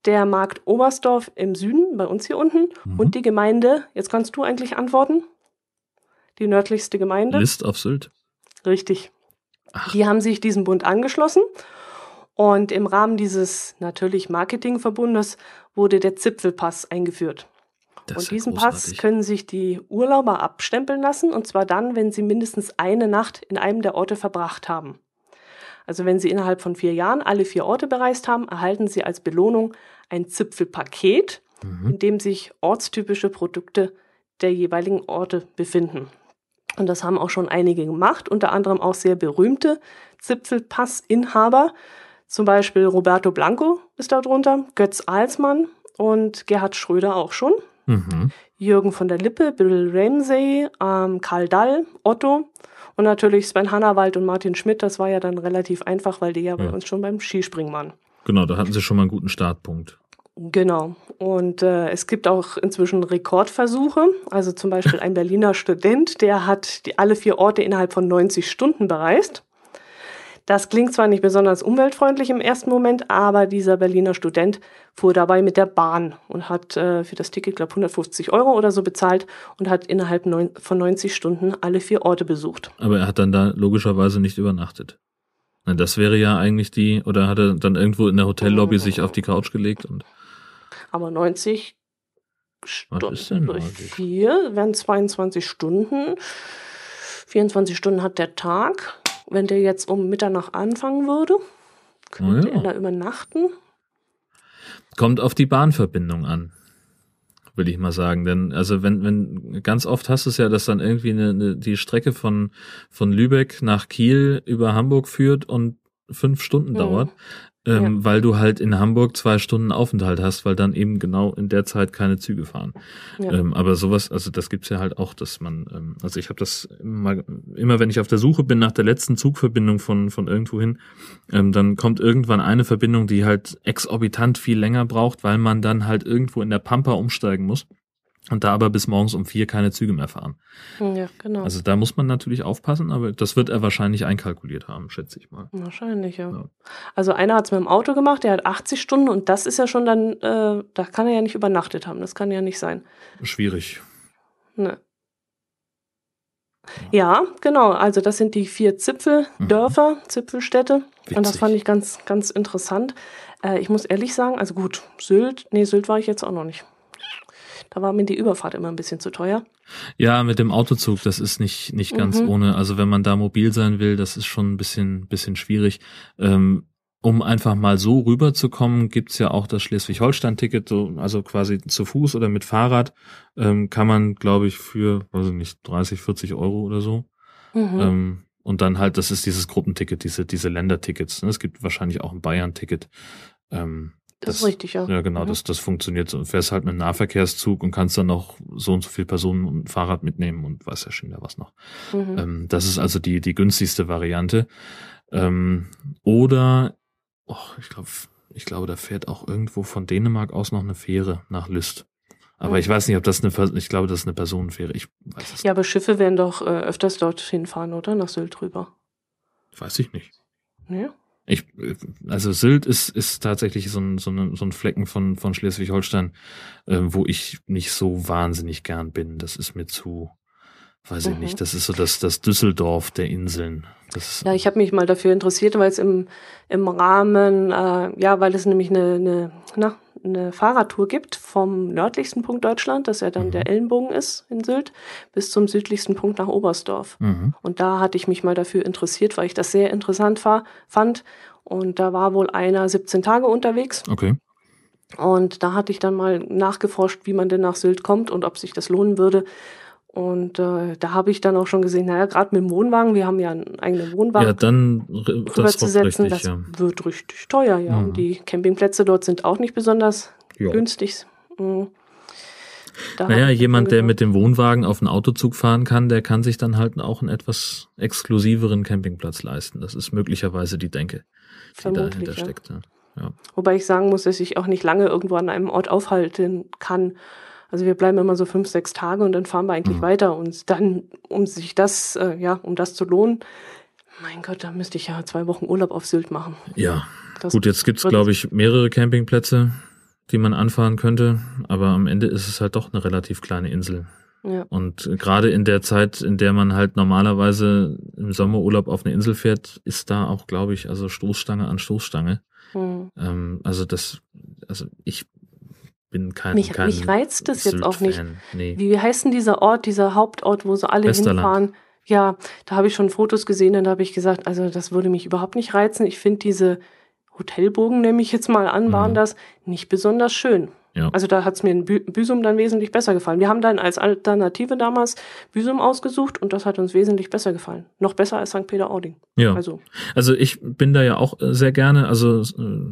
der Markt Oberstdorf im Süden, bei uns hier unten, Mhm. und die Gemeinde, jetzt kannst du eigentlich antworten, die nördlichste Gemeinde. List auf Sylt. Richtig. Ach. Die haben sich diesem Bund angeschlossen und im Rahmen dieses natürlich Marketingverbundes wurde der Zipfelpass eingeführt. Das und ist ja diesen Pass können sich die Urlauber abstempeln lassen, und zwar dann, wenn sie mindestens eine Nacht in einem der Orte verbracht haben. Also wenn sie innerhalb von vier Jahren alle vier Orte bereist haben, erhalten sie als Belohnung ein Zipfelpaket, Mhm. in dem sich ortstypische Produkte der jeweiligen Orte befinden. Und das haben auch schon einige gemacht, unter anderem auch sehr berühmte Zipfelpassinhaber. Zum Beispiel Roberto Blanco ist da drunter, Götz Alsmann und Gerhard Schröder auch schon. Mhm. Jürgen von der Lippe, Bill Ramsey, ähm, Karl Dall, Otto und natürlich Sven Hannawald und Martin Schmidt. Das war ja dann relativ einfach, weil die ja, ja. bei uns schon beim Skispringen waren. Genau, da hatten sie schon mal einen guten Startpunkt. Genau. Und äh, es gibt auch inzwischen Rekordversuche. Also zum Beispiel ein Berliner Student, der hat die, alle vier Orte innerhalb von 90 Stunden bereist. Das klingt zwar nicht besonders umweltfreundlich im ersten Moment, aber dieser Berliner Student fuhr dabei mit der Bahn und hat äh, für das Ticket, glaube 150 Euro oder so bezahlt und hat innerhalb neun, von 90 Stunden alle vier Orte besucht. Aber er hat dann da logischerweise nicht übernachtet. Das wäre ja eigentlich die, oder hat er dann irgendwo in der Hotellobby sich auf die Couch gelegt und. Aber 90 Stunden durch 4 wären 22 Stunden. 24 Stunden hat der Tag. Wenn der jetzt um Mitternacht anfangen würde, könnte ja. er da übernachten. Kommt auf die Bahnverbindung an, würde ich mal sagen. Denn also wenn, wenn ganz oft hast du es ja, dass dann irgendwie eine, eine, die Strecke von, von Lübeck nach Kiel über Hamburg führt und fünf Stunden mhm. dauert ähm, ja. weil du halt in Hamburg zwei Stunden Aufenthalt hast, weil dann eben genau in der Zeit keine Züge fahren. Ja. Ähm, aber sowas, also das gibt's ja halt auch, dass man, ähm, also ich habe das immer, immer, wenn ich auf der Suche bin nach der letzten Zugverbindung von von irgendwo hin, ähm, dann kommt irgendwann eine Verbindung, die halt exorbitant viel länger braucht, weil man dann halt irgendwo in der Pampa umsteigen muss und da aber bis morgens um vier keine Züge mehr fahren. Ja, genau. Also da muss man natürlich aufpassen, aber das wird er wahrscheinlich einkalkuliert haben, schätze ich mal. Wahrscheinlich, ja. ja. Also einer hat es mit dem Auto gemacht, der hat 80 Stunden und das ist ja schon dann, äh, da kann er ja nicht übernachtet haben, das kann ja nicht sein. Schwierig. Ne. Ja, genau. Also das sind die vier Zipfeldörfer, mhm. Zipfelstädte. Witzig. Und das fand ich ganz, ganz interessant. Äh, ich muss ehrlich sagen, also gut, Sylt, nee, Sylt war ich jetzt auch noch nicht. Da war mir die Überfahrt immer ein bisschen zu teuer. Ja, mit dem Autozug, das ist nicht, nicht ganz mhm. ohne. Also wenn man da mobil sein will, das ist schon ein bisschen, bisschen schwierig. Ähm, um einfach mal so rüberzukommen, gibt's ja auch das Schleswig-Holstein-Ticket, so, also quasi zu Fuß oder mit Fahrrad, ähm, kann man, glaube ich, für, weiß ich nicht, 30, 40 Euro oder so. Mhm. Ähm, und dann halt, das ist dieses Gruppenticket, diese, diese Ländertickets. Ne? Es gibt wahrscheinlich auch ein Bayern-Ticket. Ähm, das, das, ist richtig, ja. Ja, genau, mhm. das, das funktioniert so. Du fährst halt mit einem Nahverkehrszug und kannst dann noch so und so viele Personen und Fahrrad mitnehmen und weiß ja schon wieder was noch. Mhm. Ähm, das ist also die, die günstigste Variante. Ähm, oder, oh, ich glaube, ich glaube, da fährt auch irgendwo von Dänemark aus noch eine Fähre nach Lüst. Aber mhm. ich weiß nicht, ob das eine, ich glaube, das ist eine Personenfähre. Ich weiß es Ja, aber Schiffe werden doch äh, öfters dorthin fahren, oder? Nach Sylt rüber. Weiß ich nicht. Ja. Ich, also Sylt ist, ist tatsächlich so ein, so, ein, so ein Flecken von, von Schleswig-Holstein, äh, wo ich nicht so wahnsinnig gern bin. Das ist mir zu, weiß ich mhm. nicht, das ist so das, das Düsseldorf der Inseln. Das, ja, ich habe mich mal dafür interessiert, weil es im, im Rahmen, äh, ja, weil es nämlich eine, eine, na, eine Fahrradtour gibt vom nördlichsten Punkt Deutschland, das ja dann mhm. der Ellenbogen ist in Sylt, bis zum südlichsten Punkt nach Oberstdorf. Mhm. Und da hatte ich mich mal dafür interessiert, weil ich das sehr interessant war, fand. Und da war wohl einer 17 Tage unterwegs. Okay. Und da hatte ich dann mal nachgeforscht, wie man denn nach Sylt kommt und ob sich das lohnen würde. Und äh, da habe ich dann auch schon gesehen, naja, gerade mit dem Wohnwagen, wir haben ja einen eigenen Wohnwagen. Ja, dann rüberzusetzen, das, das wird richtig teuer, ja. Mhm. Und die Campingplätze dort sind auch nicht besonders jo. günstig. Mhm. naja, jemand, der mit dem Wohnwagen auf einen Autozug fahren kann, der kann sich dann halt auch einen etwas exklusiveren Campingplatz leisten. Das ist möglicherweise die Denke, die Vermutlich, dahinter ja. steckt. Ja. Wobei ich sagen muss, dass ich auch nicht lange irgendwo an einem Ort aufhalten kann also wir bleiben immer so fünf, sechs Tage und dann fahren wir eigentlich mhm. weiter. Und dann, um sich das, äh, ja, um das zu lohnen, mein Gott, da müsste ich ja zwei Wochen Urlaub auf Sylt machen. Ja. Das Gut, jetzt gibt's glaube ich, mehrere Campingplätze, die man anfahren könnte, aber am Ende ist es halt doch eine relativ kleine Insel. Ja. Und gerade in der Zeit, in der man halt normalerweise im Sommerurlaub auf eine Insel fährt, ist da auch, glaube ich, also Stoßstange an Stoßstange. Mhm. Ähm, also das, also ich bin kein Mich, kein mich reizt das jetzt auch nicht. Nee. Wie, wie heißt denn dieser Ort, dieser Hauptort, wo so alle Westerland. hinfahren? Ja, da habe ich schon Fotos gesehen und da habe ich gesagt, also das würde mich überhaupt nicht reizen. Ich finde diese Hotelbogen, nehme ich jetzt mal an, waren mhm. das nicht besonders schön. Ja. Also da hat es mir in Bü Büsum dann wesentlich besser gefallen. Wir haben dann als Alternative damals Büsum ausgesucht und das hat uns wesentlich besser gefallen. Noch besser als St. Peter-Ording. Ja. Also. also ich bin da ja auch äh, sehr gerne, also äh,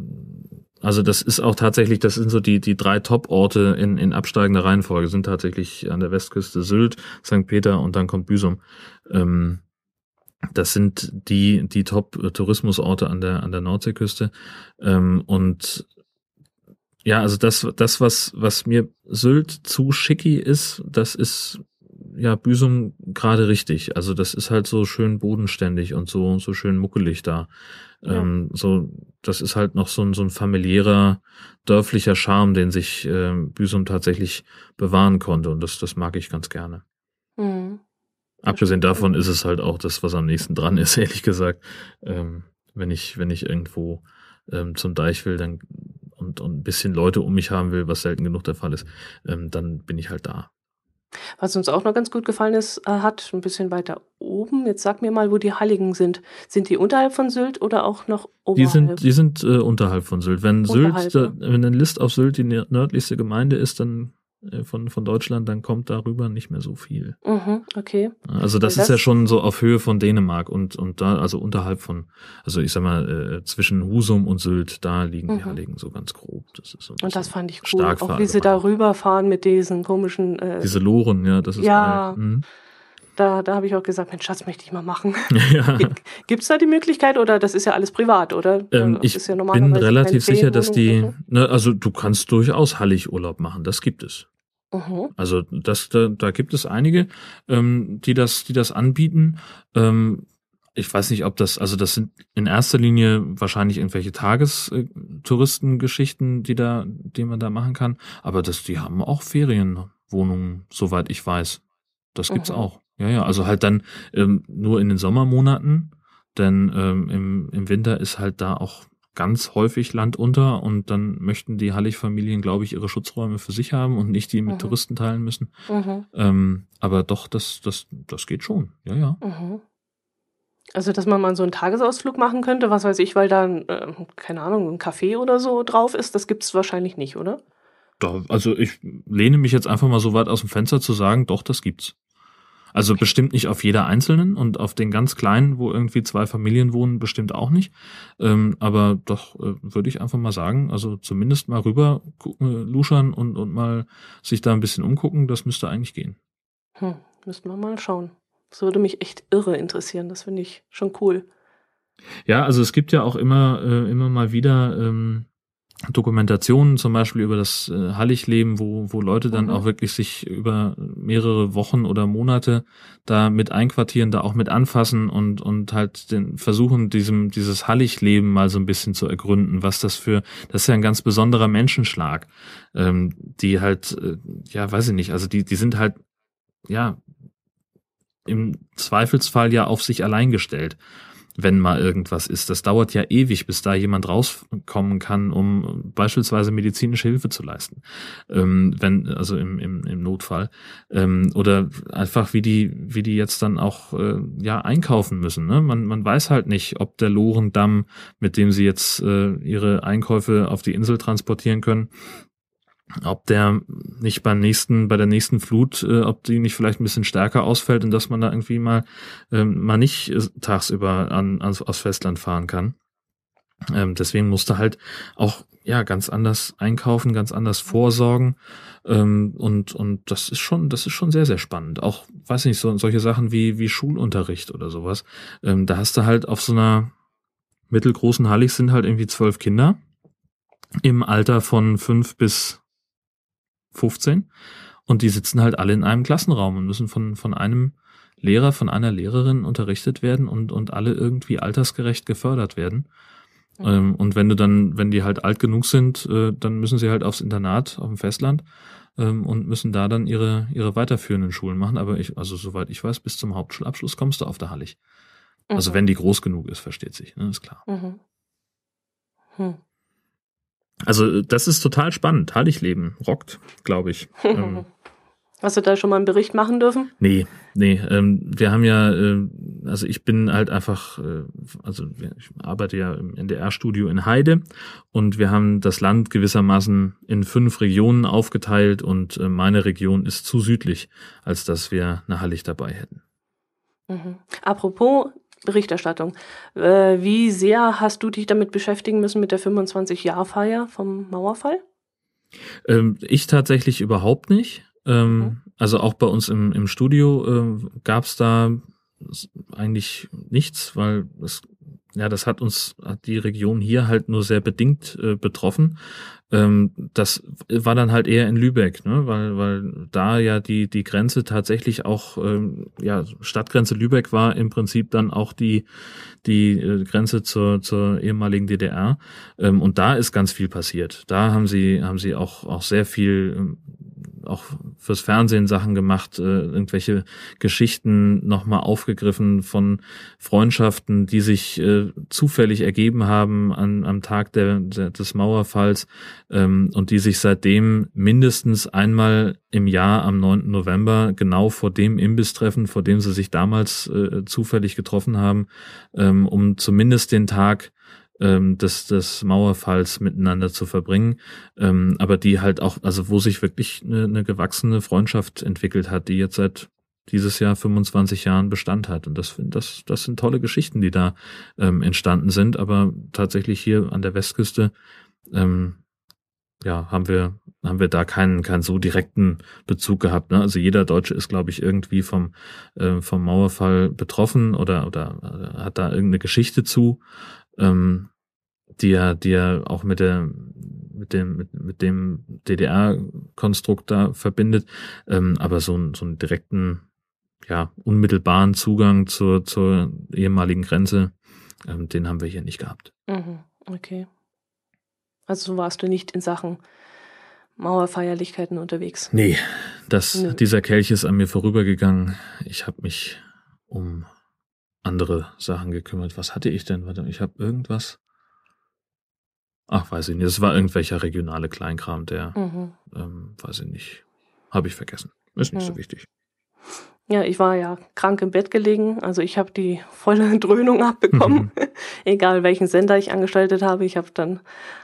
also das ist auch tatsächlich, das sind so die, die drei Top-Orte in, in absteigender Reihenfolge, sind tatsächlich an der Westküste Sylt, St. Peter und dann kommt Büsum. Ähm, das sind die, die Top-Tourismusorte an der, an der Nordseeküste. Ähm, und ja, also das, das, was, was mir Sylt zu schicki ist, das ist ja Büsum gerade richtig. Also das ist halt so schön bodenständig und so, so schön muckelig da. Ja. Ähm, so, das ist halt noch so ein, so ein familiärer, dörflicher Charme, den sich äh, Büsum tatsächlich bewahren konnte. Und das, das mag ich ganz gerne. Mhm. Abgesehen davon ist es halt auch das, was am nächsten dran ist, ehrlich gesagt. Ähm, wenn ich, wenn ich irgendwo ähm, zum Deich will, dann und, und ein bisschen Leute um mich haben will, was selten genug der Fall ist, ähm, dann bin ich halt da. Was uns auch noch ganz gut gefallen ist, äh, hat ein bisschen weiter oben. Jetzt sag mir mal, wo die Halligen sind. Sind die unterhalb von Sylt oder auch noch oberhalb? Die sind, die sind äh, unterhalb von Sylt. Wenn unterhalb, Sylt, ne? wenn ein List auf Sylt die nördlichste Gemeinde ist, dann äh, von, von Deutschland, dann kommt darüber nicht mehr so viel. Mhm, okay. Also das, das, ist ja schon so auf Höhe von Dänemark und, und da, also unterhalb von, also ich sag mal, äh, zwischen Husum und Sylt, da liegen mhm. die Halligen so ganz grob. Das ist so und das fand ich cool, auch wie sie da rüberfahren mit diesen komischen äh, Diese Loren, ja, das ist Ja, mhm. da, da habe ich auch gesagt, Mensch, das möchte ich mal machen. Ja. Gibt es da die Möglichkeit oder das ist ja alles privat, oder? Ähm, ich ja bin relativ sicher, dass die, ne, also du kannst durchaus Hallig-Urlaub machen, das gibt es. Mhm. Also das, da, da gibt es einige, ähm, die das, die das anbieten. Ähm, ich weiß nicht, ob das, also das sind in erster Linie wahrscheinlich irgendwelche Tagestouristengeschichten, die da, die man da machen kann. Aber das, die haben auch Ferienwohnungen, soweit ich weiß. Das gibt's mhm. auch. Ja, ja. Also halt dann ähm, nur in den Sommermonaten, denn ähm, im, im Winter ist halt da auch ganz häufig Land unter und dann möchten die Hallig-Familien, glaube ich, ihre Schutzräume für sich haben und nicht die mit mhm. Touristen teilen müssen. Mhm. Ähm, aber doch, das, das, das geht schon. Ja, ja. Mhm. Also, dass man mal so einen Tagesausflug machen könnte, was weiß ich, weil da, äh, keine Ahnung, ein Café oder so drauf ist, das gibt es wahrscheinlich nicht, oder? Doch, also ich lehne mich jetzt einfach mal so weit aus dem Fenster zu sagen, doch, das gibt's. Also bestimmt nicht auf jeder einzelnen und auf den ganz kleinen, wo irgendwie zwei Familien wohnen, bestimmt auch nicht. Ähm, aber doch äh, würde ich einfach mal sagen, also zumindest mal rüber äh, luschern und, und mal sich da ein bisschen umgucken, das müsste eigentlich gehen. Hm, müssten wir mal schauen. Das würde mich echt irre interessieren. Das finde ich schon cool. Ja, also es gibt ja auch immer, äh, immer mal wieder ähm, Dokumentationen zum Beispiel über das äh, Hallig-Leben, wo, wo Leute dann mhm. auch wirklich sich über mehrere Wochen oder Monate da mit einquartieren, da auch mit anfassen und, und halt den, versuchen, diesem, dieses Hallig-Leben mal so ein bisschen zu ergründen, was das für, das ist ja ein ganz besonderer Menschenschlag, ähm, die halt, äh, ja, weiß ich nicht, also die, die sind halt, ja, im Zweifelsfall ja auf sich allein gestellt wenn mal irgendwas ist. Das dauert ja ewig, bis da jemand rauskommen kann, um beispielsweise medizinische Hilfe zu leisten. Ähm, wenn, also im, im, im Notfall. Ähm, oder einfach wie die, wie die jetzt dann auch äh, ja einkaufen müssen. Ne? Man, man weiß halt nicht, ob der Lorendamm, mit dem sie jetzt äh, ihre Einkäufe auf die Insel transportieren können, ob der nicht beim nächsten, bei der nächsten Flut, äh, ob die nicht vielleicht ein bisschen stärker ausfällt und dass man da irgendwie mal ähm, mal nicht äh, tagsüber an, ans, aufs Festland fahren kann. Ähm, deswegen musste halt auch ja ganz anders einkaufen, ganz anders vorsorgen ähm, und und das ist schon das ist schon sehr sehr spannend. Auch weiß nicht so solche Sachen wie wie Schulunterricht oder sowas. Ähm, da hast du halt auf so einer mittelgroßen Hallig sind halt irgendwie zwölf Kinder im Alter von fünf bis 15 und die sitzen halt alle in einem Klassenraum und müssen von, von einem Lehrer, von einer Lehrerin unterrichtet werden und, und alle irgendwie altersgerecht gefördert werden. Mhm. Ähm, und wenn du dann, wenn die halt alt genug sind, äh, dann müssen sie halt aufs Internat auf dem Festland ähm, und müssen da dann ihre, ihre weiterführenden Schulen machen. Aber ich, also soweit ich weiß, bis zum Hauptschulabschluss kommst du auf der Hallig. Also mhm. Also wenn die groß genug ist, versteht sich, ne, ist klar. Mhm. Hm. Also das ist total spannend. Heiligleben rockt, glaube ich. ähm, Hast du da schon mal einen Bericht machen dürfen? Nee, nee. Ähm, wir haben ja, äh, also ich bin halt einfach, äh, also ich arbeite ja im NDR-Studio in Heide und wir haben das Land gewissermaßen in fünf Regionen aufgeteilt und äh, meine Region ist zu südlich, als dass wir eine Hallig dabei hätten. Mhm. Apropos Berichterstattung, äh, wie sehr hast du dich damit beschäftigen müssen mit der 25-Jahr-Feier vom Mauerfall? Ähm, ich tatsächlich überhaupt nicht. Ähm, mhm. Also auch bei uns im, im Studio äh, gab es da eigentlich nichts, weil es ja, das hat uns, hat die Region hier halt nur sehr bedingt äh, betroffen. Ähm, das war dann halt eher in Lübeck, ne? weil, weil da ja die, die Grenze tatsächlich auch, ähm, ja, Stadtgrenze Lübeck war im Prinzip dann auch die, die äh, Grenze zur, zur ehemaligen DDR. Ähm, und da ist ganz viel passiert. Da haben sie, haben sie auch, auch sehr viel ähm, auch fürs Fernsehen Sachen gemacht, äh, irgendwelche Geschichten nochmal aufgegriffen von Freundschaften, die sich äh, zufällig ergeben haben an, am Tag der, der, des Mauerfalls ähm, und die sich seitdem mindestens einmal im Jahr am 9. November genau vor dem Imbiss treffen, vor dem sie sich damals äh, zufällig getroffen haben, ähm, um zumindest den Tag ähm, des, des Mauerfalls miteinander zu verbringen, ähm, aber die halt auch, also wo sich wirklich eine, eine gewachsene Freundschaft entwickelt hat, die jetzt seit dieses Jahr 25 Jahren Bestand hat. Und das, das, das sind tolle Geschichten, die da ähm, entstanden sind. Aber tatsächlich hier an der Westküste, ähm, ja, haben wir, haben wir da keinen, keinen so direkten Bezug gehabt. Ne? Also jeder Deutsche ist, glaube ich, irgendwie vom, äh, vom Mauerfall betroffen oder, oder hat da irgendeine Geschichte zu. Ähm, die er, die er auch mit der mit dem mit, mit dem DDR-Konstrukt da verbindet, ähm, aber so, so einen direkten, ja unmittelbaren Zugang zur zur ehemaligen Grenze, ähm, den haben wir hier nicht gehabt. Mhm, okay. Also so warst du nicht in Sachen Mauerfeierlichkeiten unterwegs? Nee, das, nee. dieser Kelch ist an mir vorübergegangen. Ich habe mich um andere Sachen gekümmert. Was hatte ich denn? Warte, ich habe irgendwas. Ach, weiß ich nicht. Es war irgendwelcher regionale Kleinkram, der, mhm. ähm, weiß ich nicht, habe ich vergessen. Ist nicht mhm. so wichtig. Ja, ich war ja krank im Bett gelegen, also ich habe die volle Dröhnung abbekommen, mhm. egal welchen Sender ich angestaltet habe. Ich habe dann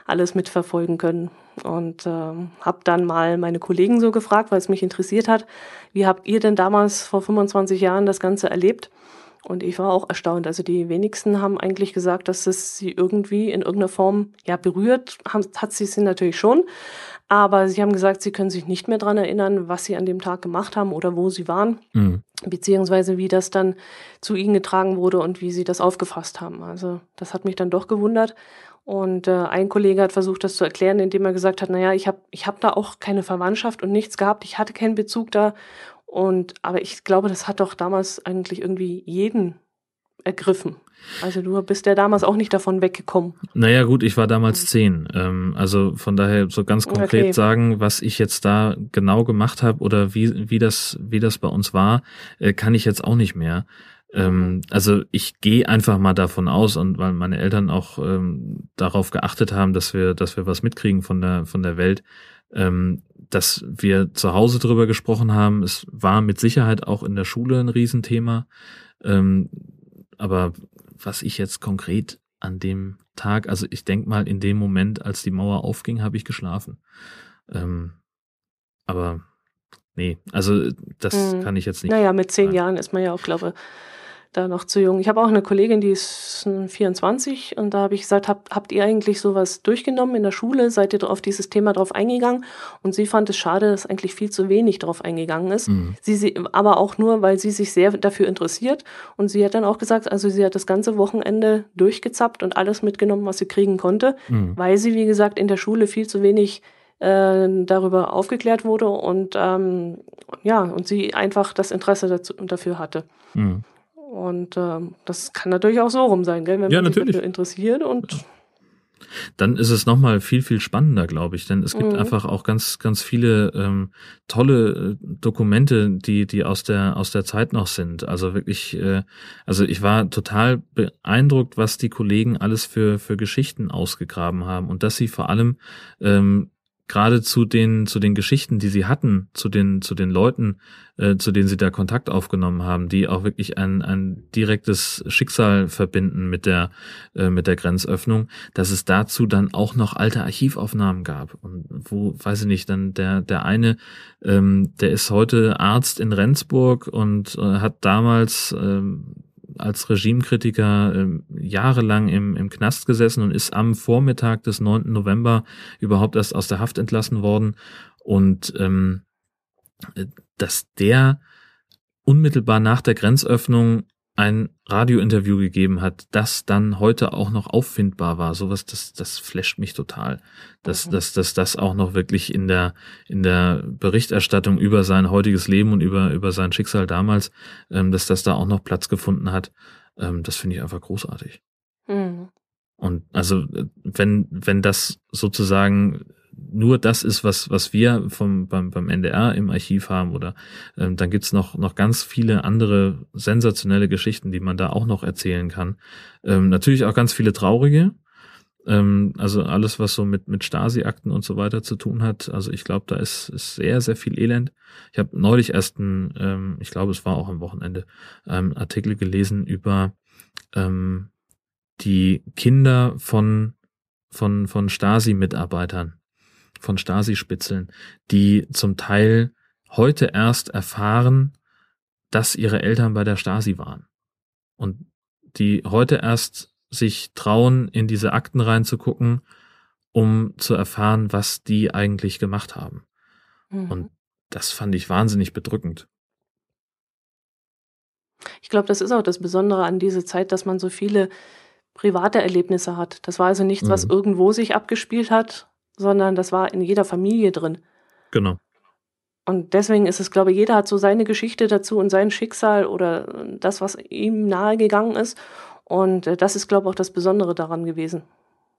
alles mitverfolgen können und ähm, habe dann mal meine Kollegen so gefragt, weil es mich interessiert hat, wie habt ihr denn damals vor 25 Jahren das Ganze erlebt? Und ich war auch erstaunt. Also die wenigsten haben eigentlich gesagt, dass es sie irgendwie in irgendeiner Form ja berührt. Hat sie sie natürlich schon. Aber sie haben gesagt, sie können sich nicht mehr dran erinnern, was sie an dem Tag gemacht haben oder wo sie waren. Mhm. Beziehungsweise wie das dann zu ihnen getragen wurde und wie sie das aufgefasst haben. Also das hat mich dann doch gewundert. Und äh, ein Kollege hat versucht, das zu erklären, indem er gesagt hat, naja, ich habe ich hab da auch keine Verwandtschaft und nichts gehabt, ich hatte keinen Bezug da und, aber ich glaube, das hat doch damals eigentlich irgendwie jeden ergriffen. Also du bist ja damals auch nicht davon weggekommen. Naja gut, ich war damals zehn. Ähm, also von daher so ganz konkret okay. sagen, was ich jetzt da genau gemacht habe oder wie, wie, das, wie das bei uns war, äh, kann ich jetzt auch nicht mehr. Ähm, mhm. also ich gehe einfach mal davon aus und weil meine Eltern auch ähm, darauf geachtet haben, dass wir, dass wir was mitkriegen von der, von der Welt, ähm, dass wir zu Hause drüber gesprochen haben. Es war mit Sicherheit auch in der Schule ein Riesenthema. Ähm, aber was ich jetzt konkret an dem Tag, also ich denke mal, in dem Moment, als die Mauer aufging, habe ich geschlafen. Ähm, aber nee, also das hm. kann ich jetzt nicht. Naja, mit zehn sagen. Jahren ist man ja auch, glaube ich, da noch zu jung. Ich habe auch eine Kollegin, die ist 24 und da habe ich gesagt, habt, habt ihr eigentlich sowas durchgenommen in der Schule? Seid ihr auf dieses Thema drauf eingegangen? Und sie fand es schade, dass eigentlich viel zu wenig drauf eingegangen ist. Mhm. Sie, sie, aber auch nur, weil sie sich sehr dafür interessiert. Und sie hat dann auch gesagt, also sie hat das ganze Wochenende durchgezappt und alles mitgenommen, was sie kriegen konnte, mhm. weil sie, wie gesagt, in der Schule viel zu wenig äh, darüber aufgeklärt wurde und ähm, ja, und sie einfach das Interesse dazu, dafür hatte. Mhm. Und ähm, das kann natürlich auch so rum sein, gell? wenn ja, man sich dafür interessiert und. Dann ist es nochmal viel, viel spannender, glaube ich. Denn es gibt mhm. einfach auch ganz, ganz viele ähm, tolle äh, Dokumente, die, die aus der, aus der Zeit noch sind. Also wirklich, äh, also ich war total beeindruckt, was die Kollegen alles für, für Geschichten ausgegraben haben und dass sie vor allem ähm, gerade zu den zu den Geschichten, die sie hatten, zu den zu den Leuten, äh, zu denen sie da Kontakt aufgenommen haben, die auch wirklich ein ein direktes Schicksal verbinden mit der äh, mit der Grenzöffnung, dass es dazu dann auch noch alte Archivaufnahmen gab. Und wo weiß ich nicht, dann der der eine, ähm, der ist heute Arzt in Rendsburg und äh, hat damals ähm, als Regimekritiker äh, jahrelang im, im Knast gesessen und ist am Vormittag des 9. November überhaupt erst aus der Haft entlassen worden. Und ähm, dass der unmittelbar nach der Grenzöffnung ein Radiointerview gegeben hat, das dann heute auch noch auffindbar war. Sowas, das, das flasht mich total. Dass, mhm. dass, dass das auch noch wirklich in der, in der Berichterstattung über sein heutiges Leben und über, über sein Schicksal damals, ähm, dass das da auch noch Platz gefunden hat. Ähm, das finde ich einfach großartig. Mhm. Und also, wenn, wenn das sozusagen nur das ist, was, was wir vom, beim, beim NDR im Archiv haben oder ähm, dann gibt's noch, noch ganz viele andere sensationelle Geschichten, die man da auch noch erzählen kann. Ähm, natürlich auch ganz viele traurige. Ähm, also alles, was so mit, mit Stasi-Akten und so weiter zu tun hat. Also ich glaube, da ist, ist sehr, sehr viel Elend. Ich habe neulich erst ein, ähm, ich glaube, es war auch am Wochenende, ähm, Artikel gelesen über ähm, die Kinder von, von, von Stasi-Mitarbeitern von Stasi-Spitzeln, die zum Teil heute erst erfahren, dass ihre Eltern bei der Stasi waren. Und die heute erst sich trauen, in diese Akten reinzugucken, um zu erfahren, was die eigentlich gemacht haben. Mhm. Und das fand ich wahnsinnig bedrückend. Ich glaube, das ist auch das Besondere an dieser Zeit, dass man so viele private Erlebnisse hat. Das war also nichts, mhm. was irgendwo sich abgespielt hat, sondern das war in jeder Familie drin. Genau. Und deswegen ist es, glaube ich, jeder hat so seine Geschichte dazu und sein Schicksal oder das, was ihm nahegegangen ist. Und äh, das ist, glaube ich, auch das Besondere daran gewesen.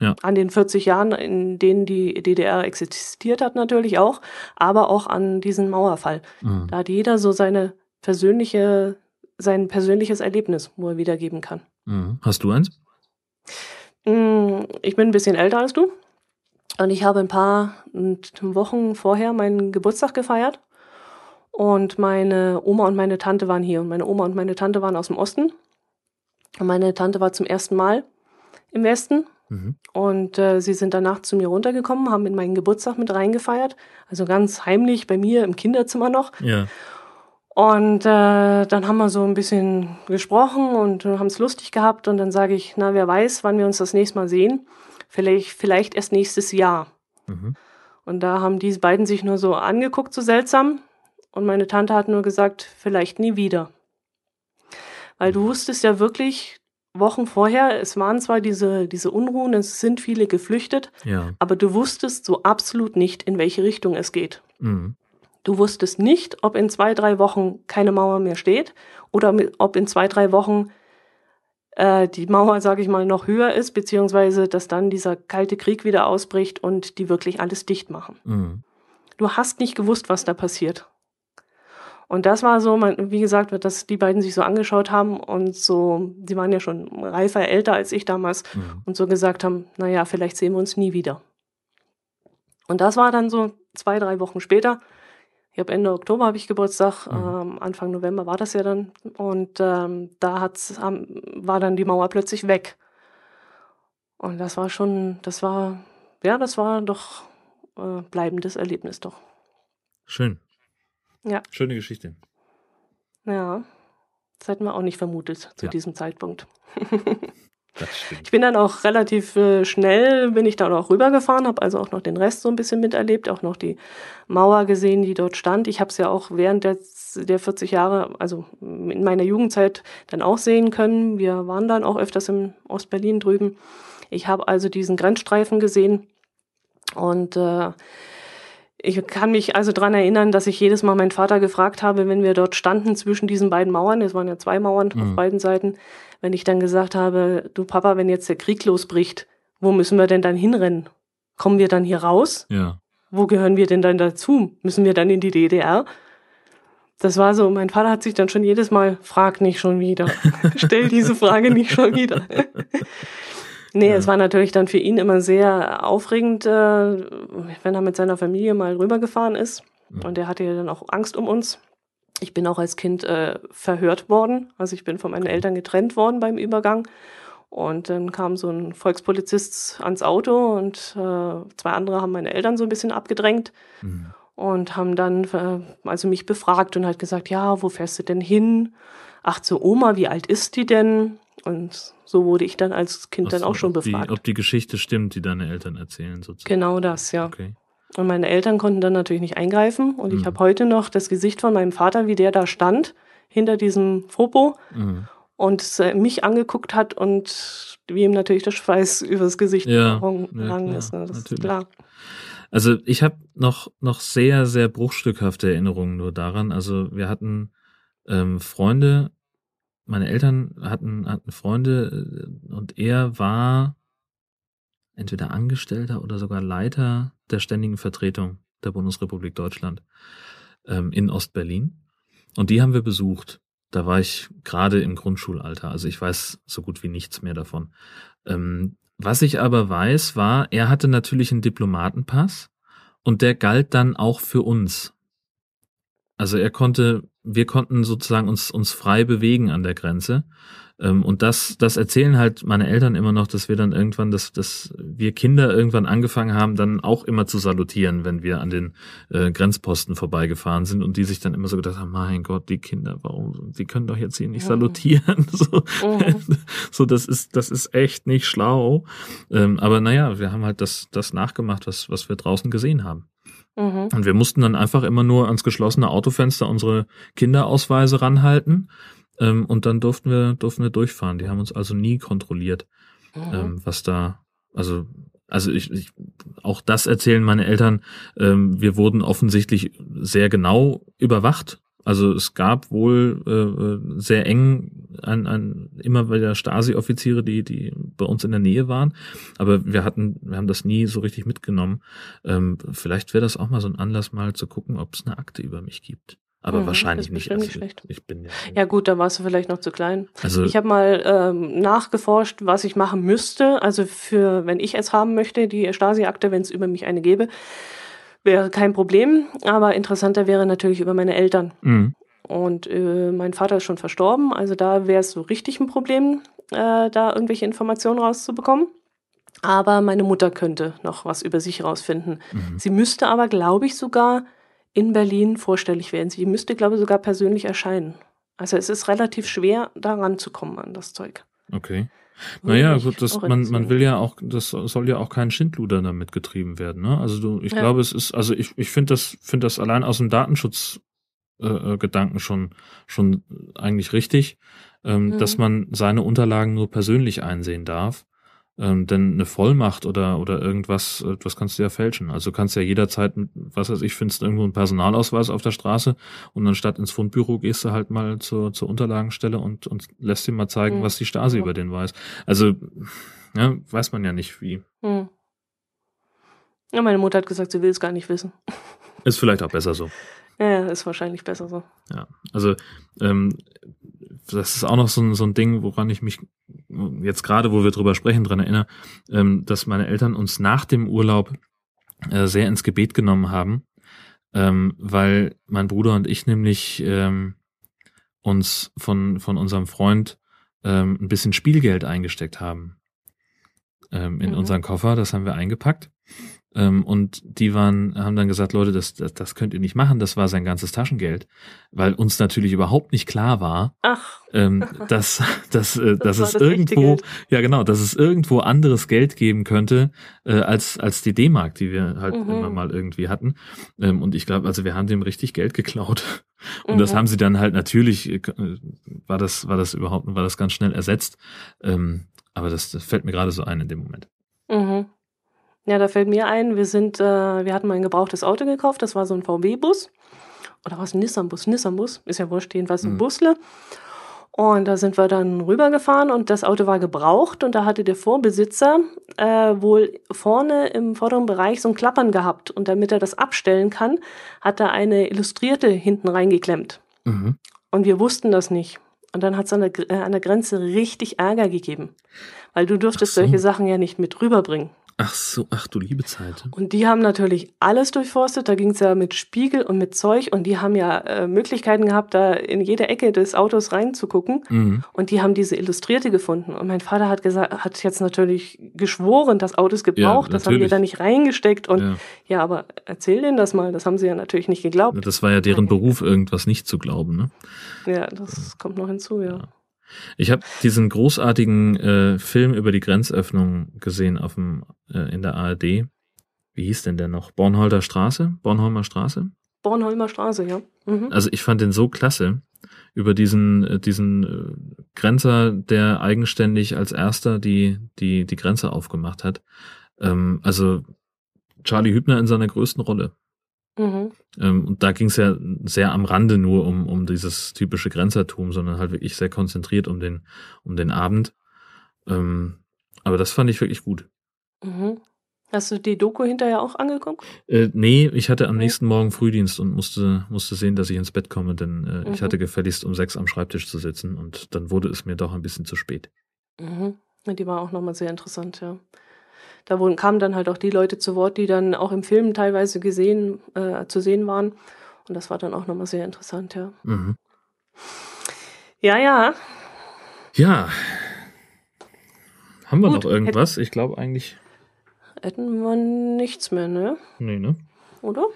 Ja. An den 40 Jahren, in denen die DDR existiert hat, natürlich auch, aber auch an diesem Mauerfall. Mhm. Da hat jeder so seine persönliche, sein persönliches Erlebnis, wo er wiedergeben kann. Mhm. Hast du eins? Mm, ich bin ein bisschen älter als du. Und ich habe ein paar Wochen vorher meinen Geburtstag gefeiert. Und meine Oma und meine Tante waren hier. Und meine Oma und meine Tante waren aus dem Osten. Und meine Tante war zum ersten Mal im Westen. Mhm. Und äh, sie sind danach zu mir runtergekommen, haben in meinen Geburtstag mit reingefeiert. Also ganz heimlich bei mir im Kinderzimmer noch. Ja. Und äh, dann haben wir so ein bisschen gesprochen und haben es lustig gehabt. Und dann sage ich, na, wer weiß, wann wir uns das nächste Mal sehen vielleicht, vielleicht erst nächstes Jahr. Mhm. Und da haben die beiden sich nur so angeguckt, so seltsam. Und meine Tante hat nur gesagt, vielleicht nie wieder. Weil du wusstest ja wirklich Wochen vorher, es waren zwar diese, diese Unruhen, es sind viele geflüchtet, ja. aber du wusstest so absolut nicht, in welche Richtung es geht. Mhm. Du wusstest nicht, ob in zwei, drei Wochen keine Mauer mehr steht oder ob in zwei, drei Wochen äh, die Mauer, sage ich mal, noch höher ist, beziehungsweise dass dann dieser kalte Krieg wieder ausbricht und die wirklich alles dicht machen. Mhm. Du hast nicht gewusst, was da passiert. Und das war so, wie gesagt, dass die beiden sich so angeschaut haben und so, die waren ja schon reifer, älter als ich damals mhm. und so gesagt haben, naja, vielleicht sehen wir uns nie wieder. Und das war dann so zwei, drei Wochen später. Ich habe Ende Oktober habe ich Geburtstag, mhm. ähm, Anfang November war das ja dann. Und ähm, da hat's, ähm, war dann die Mauer plötzlich weg. Und das war schon, das war, ja, das war doch äh, bleibendes Erlebnis doch. Schön. Ja. Schöne Geschichte. Ja. Das hätten wir auch nicht vermutet zu ja. diesem Zeitpunkt. Ich bin dann auch relativ äh, schnell, bin ich dann auch rübergefahren, habe also auch noch den Rest so ein bisschen miterlebt, auch noch die Mauer gesehen, die dort stand. Ich habe es ja auch während der, der 40 Jahre, also in meiner Jugendzeit, dann auch sehen können. Wir waren dann auch öfters im Ostberlin drüben. Ich habe also diesen Grenzstreifen gesehen und äh, ich kann mich also dran erinnern, dass ich jedes Mal meinen Vater gefragt habe, wenn wir dort standen zwischen diesen beiden Mauern, es waren ja zwei Mauern mhm. auf beiden Seiten, wenn ich dann gesagt habe, du Papa, wenn jetzt der Krieg losbricht, wo müssen wir denn dann hinrennen? Kommen wir dann hier raus? Ja. Wo gehören wir denn dann dazu? Müssen wir dann in die DDR? Das war so, mein Vater hat sich dann schon jedes Mal, frag nicht schon wieder. Stell diese Frage nicht schon wieder. Nee, Ja. es war natürlich dann für ihn immer sehr aufregend, äh, wenn er mit seiner Familie mal rübergefahren ist. Mhm. Und er hatte ja dann auch Angst um uns. Ich bin auch als Kind äh, verhört worden. Also ich bin von meinen Eltern getrennt worden beim Übergang. Und dann kam so ein Volkspolizist ans Auto und äh, zwei andere haben meine Eltern so ein bisschen abgedrängt Mhm. und haben dann äh, also mich befragt und hat gesagt, ja, wo fährst du denn hin? Ach, zur Oma, wie alt ist die denn? Und so wurde ich dann als Kind dann so, auch schon befragt. Die, ob die Geschichte stimmt, die deine Eltern erzählen, sozusagen. genau das, ja. Okay. Und meine Eltern konnten dann natürlich nicht eingreifen. Und ich Mhm. habe heute noch das Gesicht von meinem Vater, wie der da stand, hinter diesem Fopo Mhm. und äh, mich angeguckt hat und wie ihm natürlich der Schweiß übers Gesicht Ja, gehangen ja, ist. Ne? Das ist natürlich. klar. Also ich habe noch, noch sehr, sehr bruchstückhafte Erinnerungen nur daran. Also wir hatten ähm, Freunde, meine Eltern hatten, hatten Freunde äh, und er war entweder Angestellter oder sogar Leiter der ständigen Vertretung der Bundesrepublik Deutschland ähm, in Ostberlin. Und die haben wir besucht. Da war ich gerade im Grundschulalter, also ich weiß so gut wie nichts mehr davon. Ähm, was ich aber weiß, war, er hatte natürlich einen Diplomatenpass und der galt dann auch für uns. Also er konnte, wir konnten sozusagen uns, uns frei bewegen an der Grenze. Ähm, Und das, das erzählen halt meine Eltern immer noch, dass wir dann irgendwann, dass, dass wir Kinder irgendwann angefangen haben, dann auch immer zu salutieren, wenn wir an den äh, Grenzposten vorbeigefahren sind und die sich dann immer so gedacht haben, mein Gott, die Kinder, warum, die können doch jetzt hier nicht Mhm. salutieren. So, Mhm. so das ist, das ist echt nicht schlau. Ähm, aber naja, wir haben halt das, das nachgemacht, was, was wir draußen gesehen haben. Mhm. Und wir mussten dann einfach immer nur ans geschlossene Autofenster unsere Kinderausweise ranhalten. Ähm, und dann durften wir, durften wir durchfahren. Die haben uns also nie kontrolliert, Mhm. ähm, was da, also, also ich, ich, auch das erzählen meine Eltern. Ähm, wir wurden offensichtlich sehr genau überwacht. Also es gab wohl äh, äh, sehr eng an, an immer wieder Stasi-Offiziere, die die bei uns in der Nähe waren, aber wir hatten wir haben das nie so richtig mitgenommen. Ähm, vielleicht wäre das auch mal so ein Anlass, mal zu gucken, ob es eine Akte über mich gibt. Aber Mhm, wahrscheinlich nicht. Also, nicht schlecht. Ich bin ja, Ja gut, da warst du vielleicht noch zu klein. also Ich habe mal ähm, nachgeforscht, was ich machen müsste. Also für, wenn ich es haben möchte, die Stasi-Akte, wenn es über mich eine gäbe, wäre kein Problem. Aber interessanter wäre natürlich über meine Eltern. mh, Und äh, mein Vater ist schon verstorben, also da wäre es so richtig ein Problem, äh, da irgendwelche Informationen rauszubekommen. Aber meine Mutter könnte noch was über sich rausfinden. mhm. Sie müsste aber, glaube ich, sogar in Berlin vorstellig werden. Sie müsste, glaube ich, sogar persönlich erscheinen. Also es ist relativ schwer, da ranzukommen an das Zeug. okay. Naja, gut, das, auch man, man will ja auch, das soll ja auch kein Schindluder damit getrieben werden. Ne? Also du, ich Ja. glaube, es ist, also ich, ich finde das, finde das allein aus dem Datenschutz äh, äh, Gedanken schon, schon eigentlich richtig, ähm, Mhm. dass man seine Unterlagen nur persönlich einsehen darf. Ähm, denn eine Vollmacht oder, oder irgendwas, das kannst du ja fälschen. Also du kannst ja jederzeit, was weiß ich, findest irgendwo einen Personalausweis auf der Straße und anstatt ins Fundbüro gehst du halt mal zur, zur Unterlagenstelle und, und lässt dir mal zeigen, Mhm. was die Stasi Ja. über den weiß. Also, ja, weiß man ja nicht, wie. Hm. Ja, meine Mutter hat gesagt, sie will es gar nicht wissen. Ist vielleicht auch besser so. Ja, ist wahrscheinlich besser so. Ja, also ähm, das ist auch noch so ein, so ein Ding, woran ich mich jetzt gerade, wo wir drüber sprechen, dran erinnere, ähm, dass meine Eltern uns nach dem Urlaub äh, sehr ins Gebet genommen haben, ähm, weil mein Bruder und ich nämlich ähm, uns von, von unserem Freund ähm, ein bisschen Spielgeld eingesteckt haben ähm, in Mhm. unseren Koffer. Das haben wir eingepackt. Ähm, und die waren, haben dann gesagt, Leute, das, das, das könnt ihr nicht machen, das war sein ganzes Taschengeld, weil uns natürlich überhaupt nicht klar war, Ach, ähm, dass, dass, äh, dass war es das irgendwo, ja genau, dass es irgendwo anderes Geld geben könnte, äh, als, als die D-Mark, die wir halt Mhm. immer mal irgendwie hatten. Ähm, und ich glaube, also wir haben dem richtig Geld geklaut. Und das Mhm. haben sie dann halt natürlich, äh, war das, war das überhaupt, war das ganz schnell ersetzt. Ähm, aber das, das fällt mir gerade so ein in dem Moment. Mhm. Ja, da fällt mir ein, wir sind, äh, wir hatten mal ein gebrauchtes Auto gekauft, das war so ein VW-Bus. Oder was ein Nissan-Bus? Nissan-Bus, ist ja wurscht, jedenfalls ein Mhm. Busle. Und da sind wir dann rübergefahren und das Auto war gebraucht und da hatte der Vorbesitzer äh, wohl vorne im vorderen Bereich so ein Klappern gehabt. Und damit er das abstellen kann, hat er eine Illustrierte hinten reingeklemmt. Mhm. Und wir wussten das nicht. Und dann hat es an, der, äh, an der Grenze richtig Ärger gegeben. Weil du durftest so. solche Sachen ja nicht mit rüberbringen. Ach so, ach du liebe Zeit. Und die haben natürlich alles durchforstet. Da ging es ja mit Spiegel und mit Zeug. Und die haben ja äh, Möglichkeiten gehabt, da in jede Ecke des Autos reinzugucken. Mhm. Und die haben diese Illustrierte gefunden. Und mein Vater hat gesagt, hat jetzt natürlich geschworen, das Auto ist gebraucht. Ja, das haben wir da nicht reingesteckt. Und ja. Ja. aber erzähl denen das mal. Das haben sie ja natürlich nicht geglaubt. Das war ja deren Beruf, irgendwas nicht zu glauben. Ne? Ja, das kommt noch hinzu, ja. Ich habe diesen großartigen äh, Film über die Grenzöffnung gesehen auf dem, äh, in der ARD. Wie hieß denn der noch? Bornholder Straße? Bornholmer Straße? Bornholmer Straße, ja. Mhm. Also ich fand den so klasse über diesen äh, diesen äh, Grenzer, der eigenständig als erster die die die Grenze aufgemacht hat. Ähm, also Charlie Hübner in seiner größten Rolle. Mhm. Ähm, und da ging es ja sehr am Rande nur um, um dieses typische Grenzertum, sondern halt wirklich sehr konzentriert um den, um den Abend. Ähm, aber das fand ich wirklich gut. Mhm. Hast du die Doku hinterher auch angeguckt? Äh, nee, ich hatte am nächsten Morgen Frühdienst und musste, musste sehen, dass ich ins Bett komme, denn äh, ich Mhm. hatte gefälligst um sechs am Schreibtisch zu sitzen und dann wurde es mir doch ein bisschen zu spät. Mhm. Die war auch nochmal sehr interessant, ja. Da wurden, kamen dann halt auch die Leute zu Wort, die dann auch im Film teilweise gesehen, äh, zu sehen waren. Und das war dann auch nochmal sehr interessant, ja. Mhm. Ja, ja. Ja. Haben wir Gut, noch irgendwas? Ich glaube eigentlich. Hätten wir nichts mehr, ne? Nee, ne? Oder?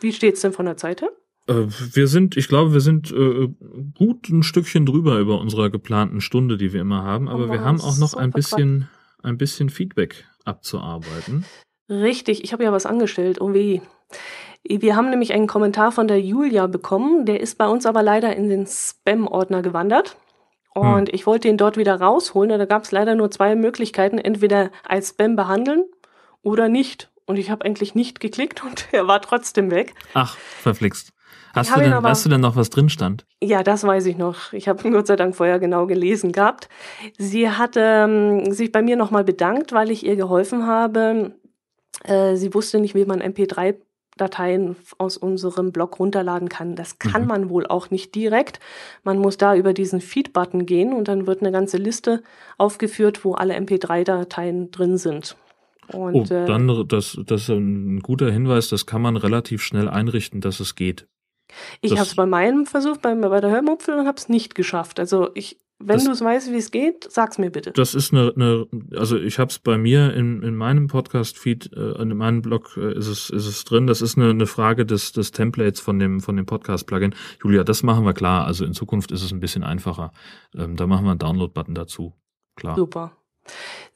Wie steht's denn von der Zeit her? Äh, wir sind, ich glaube, wir sind äh, gut ein Stückchen drüber über unserer geplanten Stunde, die wir immer haben, aber Oh, wir haben auch noch ein bisschen, ein bisschen Feedback abzuarbeiten. Richtig, ich habe ja was angestellt. Oh weh. Wir haben nämlich einen Kommentar von der Julia bekommen. Der ist bei uns aber leider in den Spam-Ordner gewandert. Und ich wollte ihn dort wieder rausholen. Da gab es leider nur zwei Möglichkeiten. Entweder als Spam behandeln oder nicht. Und ich habe eigentlich nicht geklickt und er war trotzdem weg. Ach, verflixt. Hast du denn, aber- weißt du denn noch, was drin stand? Ja, das weiß ich noch. Ich habe Gott sei Dank vorher genau gelesen gehabt. Sie hat ähm, sich bei mir nochmal bedankt, weil ich ihr geholfen habe. Äh, sie wusste nicht, wie man MP3-Dateien aus unserem Blog runterladen kann. Das kann Mhm. man wohl auch nicht direkt. Man muss da über diesen Feed-Button gehen und dann wird eine ganze Liste aufgeführt, wo alle MP3-Dateien drin sind. Und, oh, äh, dann, das, das ist ein guter Hinweis, das kann man relativ schnell einrichten, dass es geht. Ich habe es bei meinem Versuch bei, bei der Hörmupfel und habe es nicht geschafft. Also ich, wenn du es weißt, wie es geht, sag's mir bitte. Das ist eine, eine also ich habe es bei mir in, in meinem Podcast-Feed, äh, in meinem Blog äh, ist es ist es drin. Das ist eine, eine Frage des des Templates von dem von dem Podcast-Plugin. Julia, das machen wir klar. Also in Zukunft ist es ein bisschen einfacher. Ähm, da machen wir einen Download-Button dazu. Klar. Super.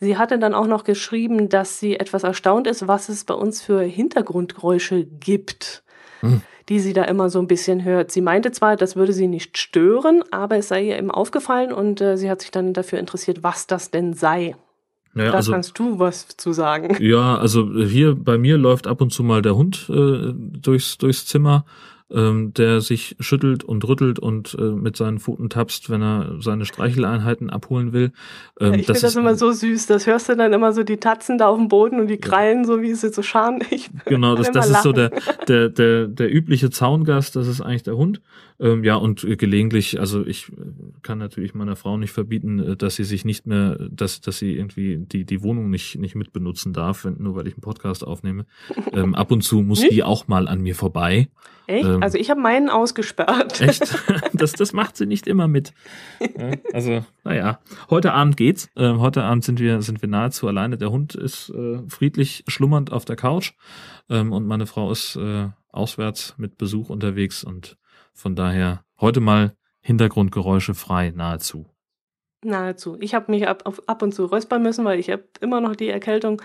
Sie hatte dann auch noch geschrieben, dass sie etwas erstaunt ist, was es bei uns für Hintergrundgeräusche gibt, Hm. Die sie da immer so ein bisschen hört. Sie meinte zwar, das würde sie nicht stören, aber es sei ihr eben aufgefallen und äh, sie hat sich dann dafür interessiert, was das denn sei. Naja, da also kannst du was zu sagen. Ja, also hier bei mir läuft ab und zu mal der Hund äh, durchs, durchs Zimmer, ähm, der sich schüttelt und rüttelt und äh, mit seinen Pfoten tapst, wenn er seine Streicheleinheiten abholen will. Ähm, ich finde das immer so süß. Das hörst du dann immer so die Tatzen da auf dem Boden und die krallen so, wie sie so scharen. Ich Genau, das, das ist so der, der, der, der übliche Zaungast, das ist eigentlich der Hund. Ähm, ja, und äh, gelegentlich, also ich äh, kann natürlich meiner Frau nicht verbieten, äh, dass sie sich nicht mehr, dass, dass sie irgendwie die, die Wohnung nicht, nicht mitbenutzen darf, wenn, nur weil ich einen Podcast aufnehme. Ähm, ab und zu muss Nicht? die auch mal an mir vorbei. Echt? Ähm. also ich habe meinen ausgesperrt. Echt? Das, das macht sie nicht immer mit. Ja, also, naja. Heute Abend geht's. Ähm, heute Abend sind wir, sind wir nahezu alleine. Der Hund ist äh, friedlich schlummernd auf der Couch ähm, und meine Frau ist äh, auswärts mit Besuch unterwegs und von daher heute mal Hintergrundgeräusche frei nahezu. Nahezu. Ich habe mich ab, auf, ab und zu räuspern müssen, weil ich habe immer noch die Erkältung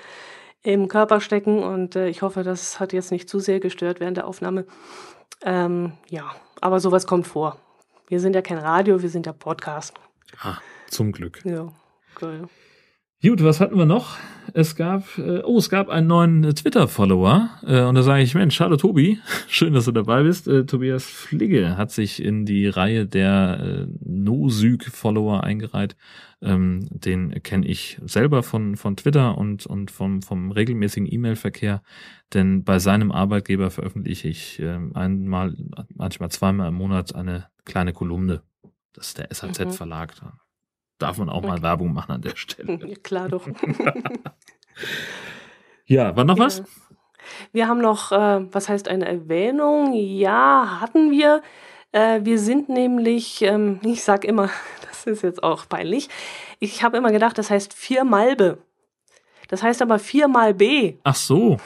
im Körper stecken und äh, ich hoffe, das hat jetzt nicht zu sehr gestört während der Aufnahme. Ähm, ja, aber sowas kommt vor. Wir sind ja kein Radio, wir sind ja Podcast. Ah, zum Glück. Ja, geil. Gut, was hatten wir noch? Es gab, äh, oh, es gab einen neuen äh, Twitter-Follower äh, und da sage ich, Mensch, hallo Tobi, schön, dass du dabei bist. Äh, Tobias Fligge hat sich in die Reihe der äh, No-Süg-Follower eingereiht. Ähm, den kenne ich selber von, von Twitter und, und vom, vom regelmäßigen E-Mail-Verkehr, denn bei seinem Arbeitgeber veröffentliche ich äh, einmal, manchmal zweimal im Monat eine kleine Kolumne Das ist der SAZ-Verlag. Da darf man auch mal Werbung machen an der Stelle. Ja, klar doch. ja, war noch was? Ja. Wir haben noch, äh, was heißt eine Erwähnung? Ja, hatten wir. Äh, wir sind nämlich, ähm, ich sag immer, das ist jetzt auch peinlich, ich habe immer gedacht, das heißt vier Malbe. Das heißt aber viermal B. Ach so.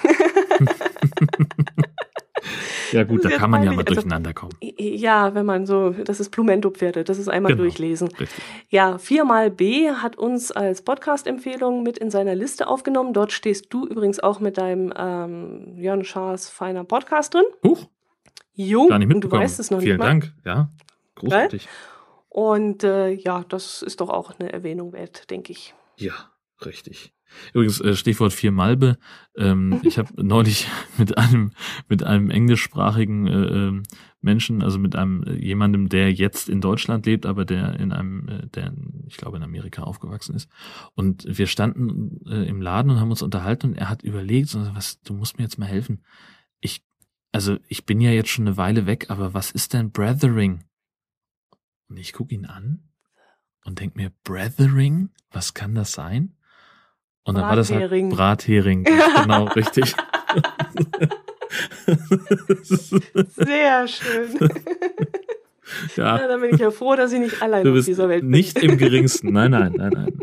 Ja gut, da kann man ja mal also, durcheinander kommen. Ja, wenn man so, das ist Plumento-Pferde, das ist einmal genau, durchlesen. Richtig. Ja, viermal B hat uns als Podcast-Empfehlung mit in seiner Liste aufgenommen. Dort stehst du übrigens auch mit deinem ähm, Jörn Schaas feiner Podcast drin. Huch. Jo, Gar nicht und du weißt es noch Vielen nicht. Vielen Dank, ja. Großartig. Und äh, ja, das ist doch auch eine Erwähnung wert, denke ich. Ja, richtig. Übrigens, äh, Stichwort vier Malbe. Ähm, ich habe neulich mit einem mit einem englischsprachigen äh, ähm, Menschen, also mit einem äh, jemandem, der jetzt in Deutschland lebt, aber der in einem, äh, der ich glaube in Amerika aufgewachsen ist. Und wir standen äh, im Laden und haben uns unterhalten und er hat überlegt, so, was, du musst mir jetzt mal helfen. Ich, also ich bin ja jetzt schon eine Weile weg, aber was ist denn Brethering? Und ich gucke ihn an und denk mir, Brethering? Was kann das sein? Und dann war das halt Brathering. genau, richtig. Sehr schön. Ja. ja. Dann bin ich ja froh, dass ich nicht allein auf dieser Welt bin. Nicht im geringsten. Nein, nein, nein, nein.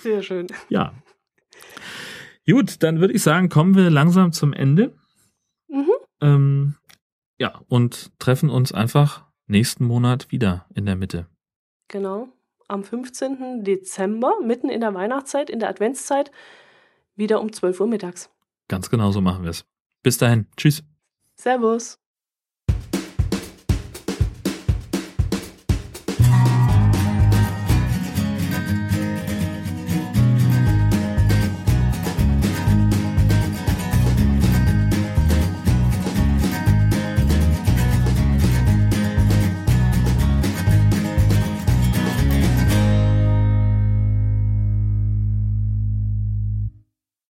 Sehr schön. Ja. Gut, dann würde ich sagen, kommen wir langsam zum Ende. Mhm. Ähm, ja, und treffen uns einfach nächsten Monat wieder in der Mitte. Genau am 15. Dezember, mitten in der Weihnachtszeit, in der Adventszeit, wieder um 12 Uhr mittags. Ganz genau so machen wir es. Bis dahin. Tschüss. Servus.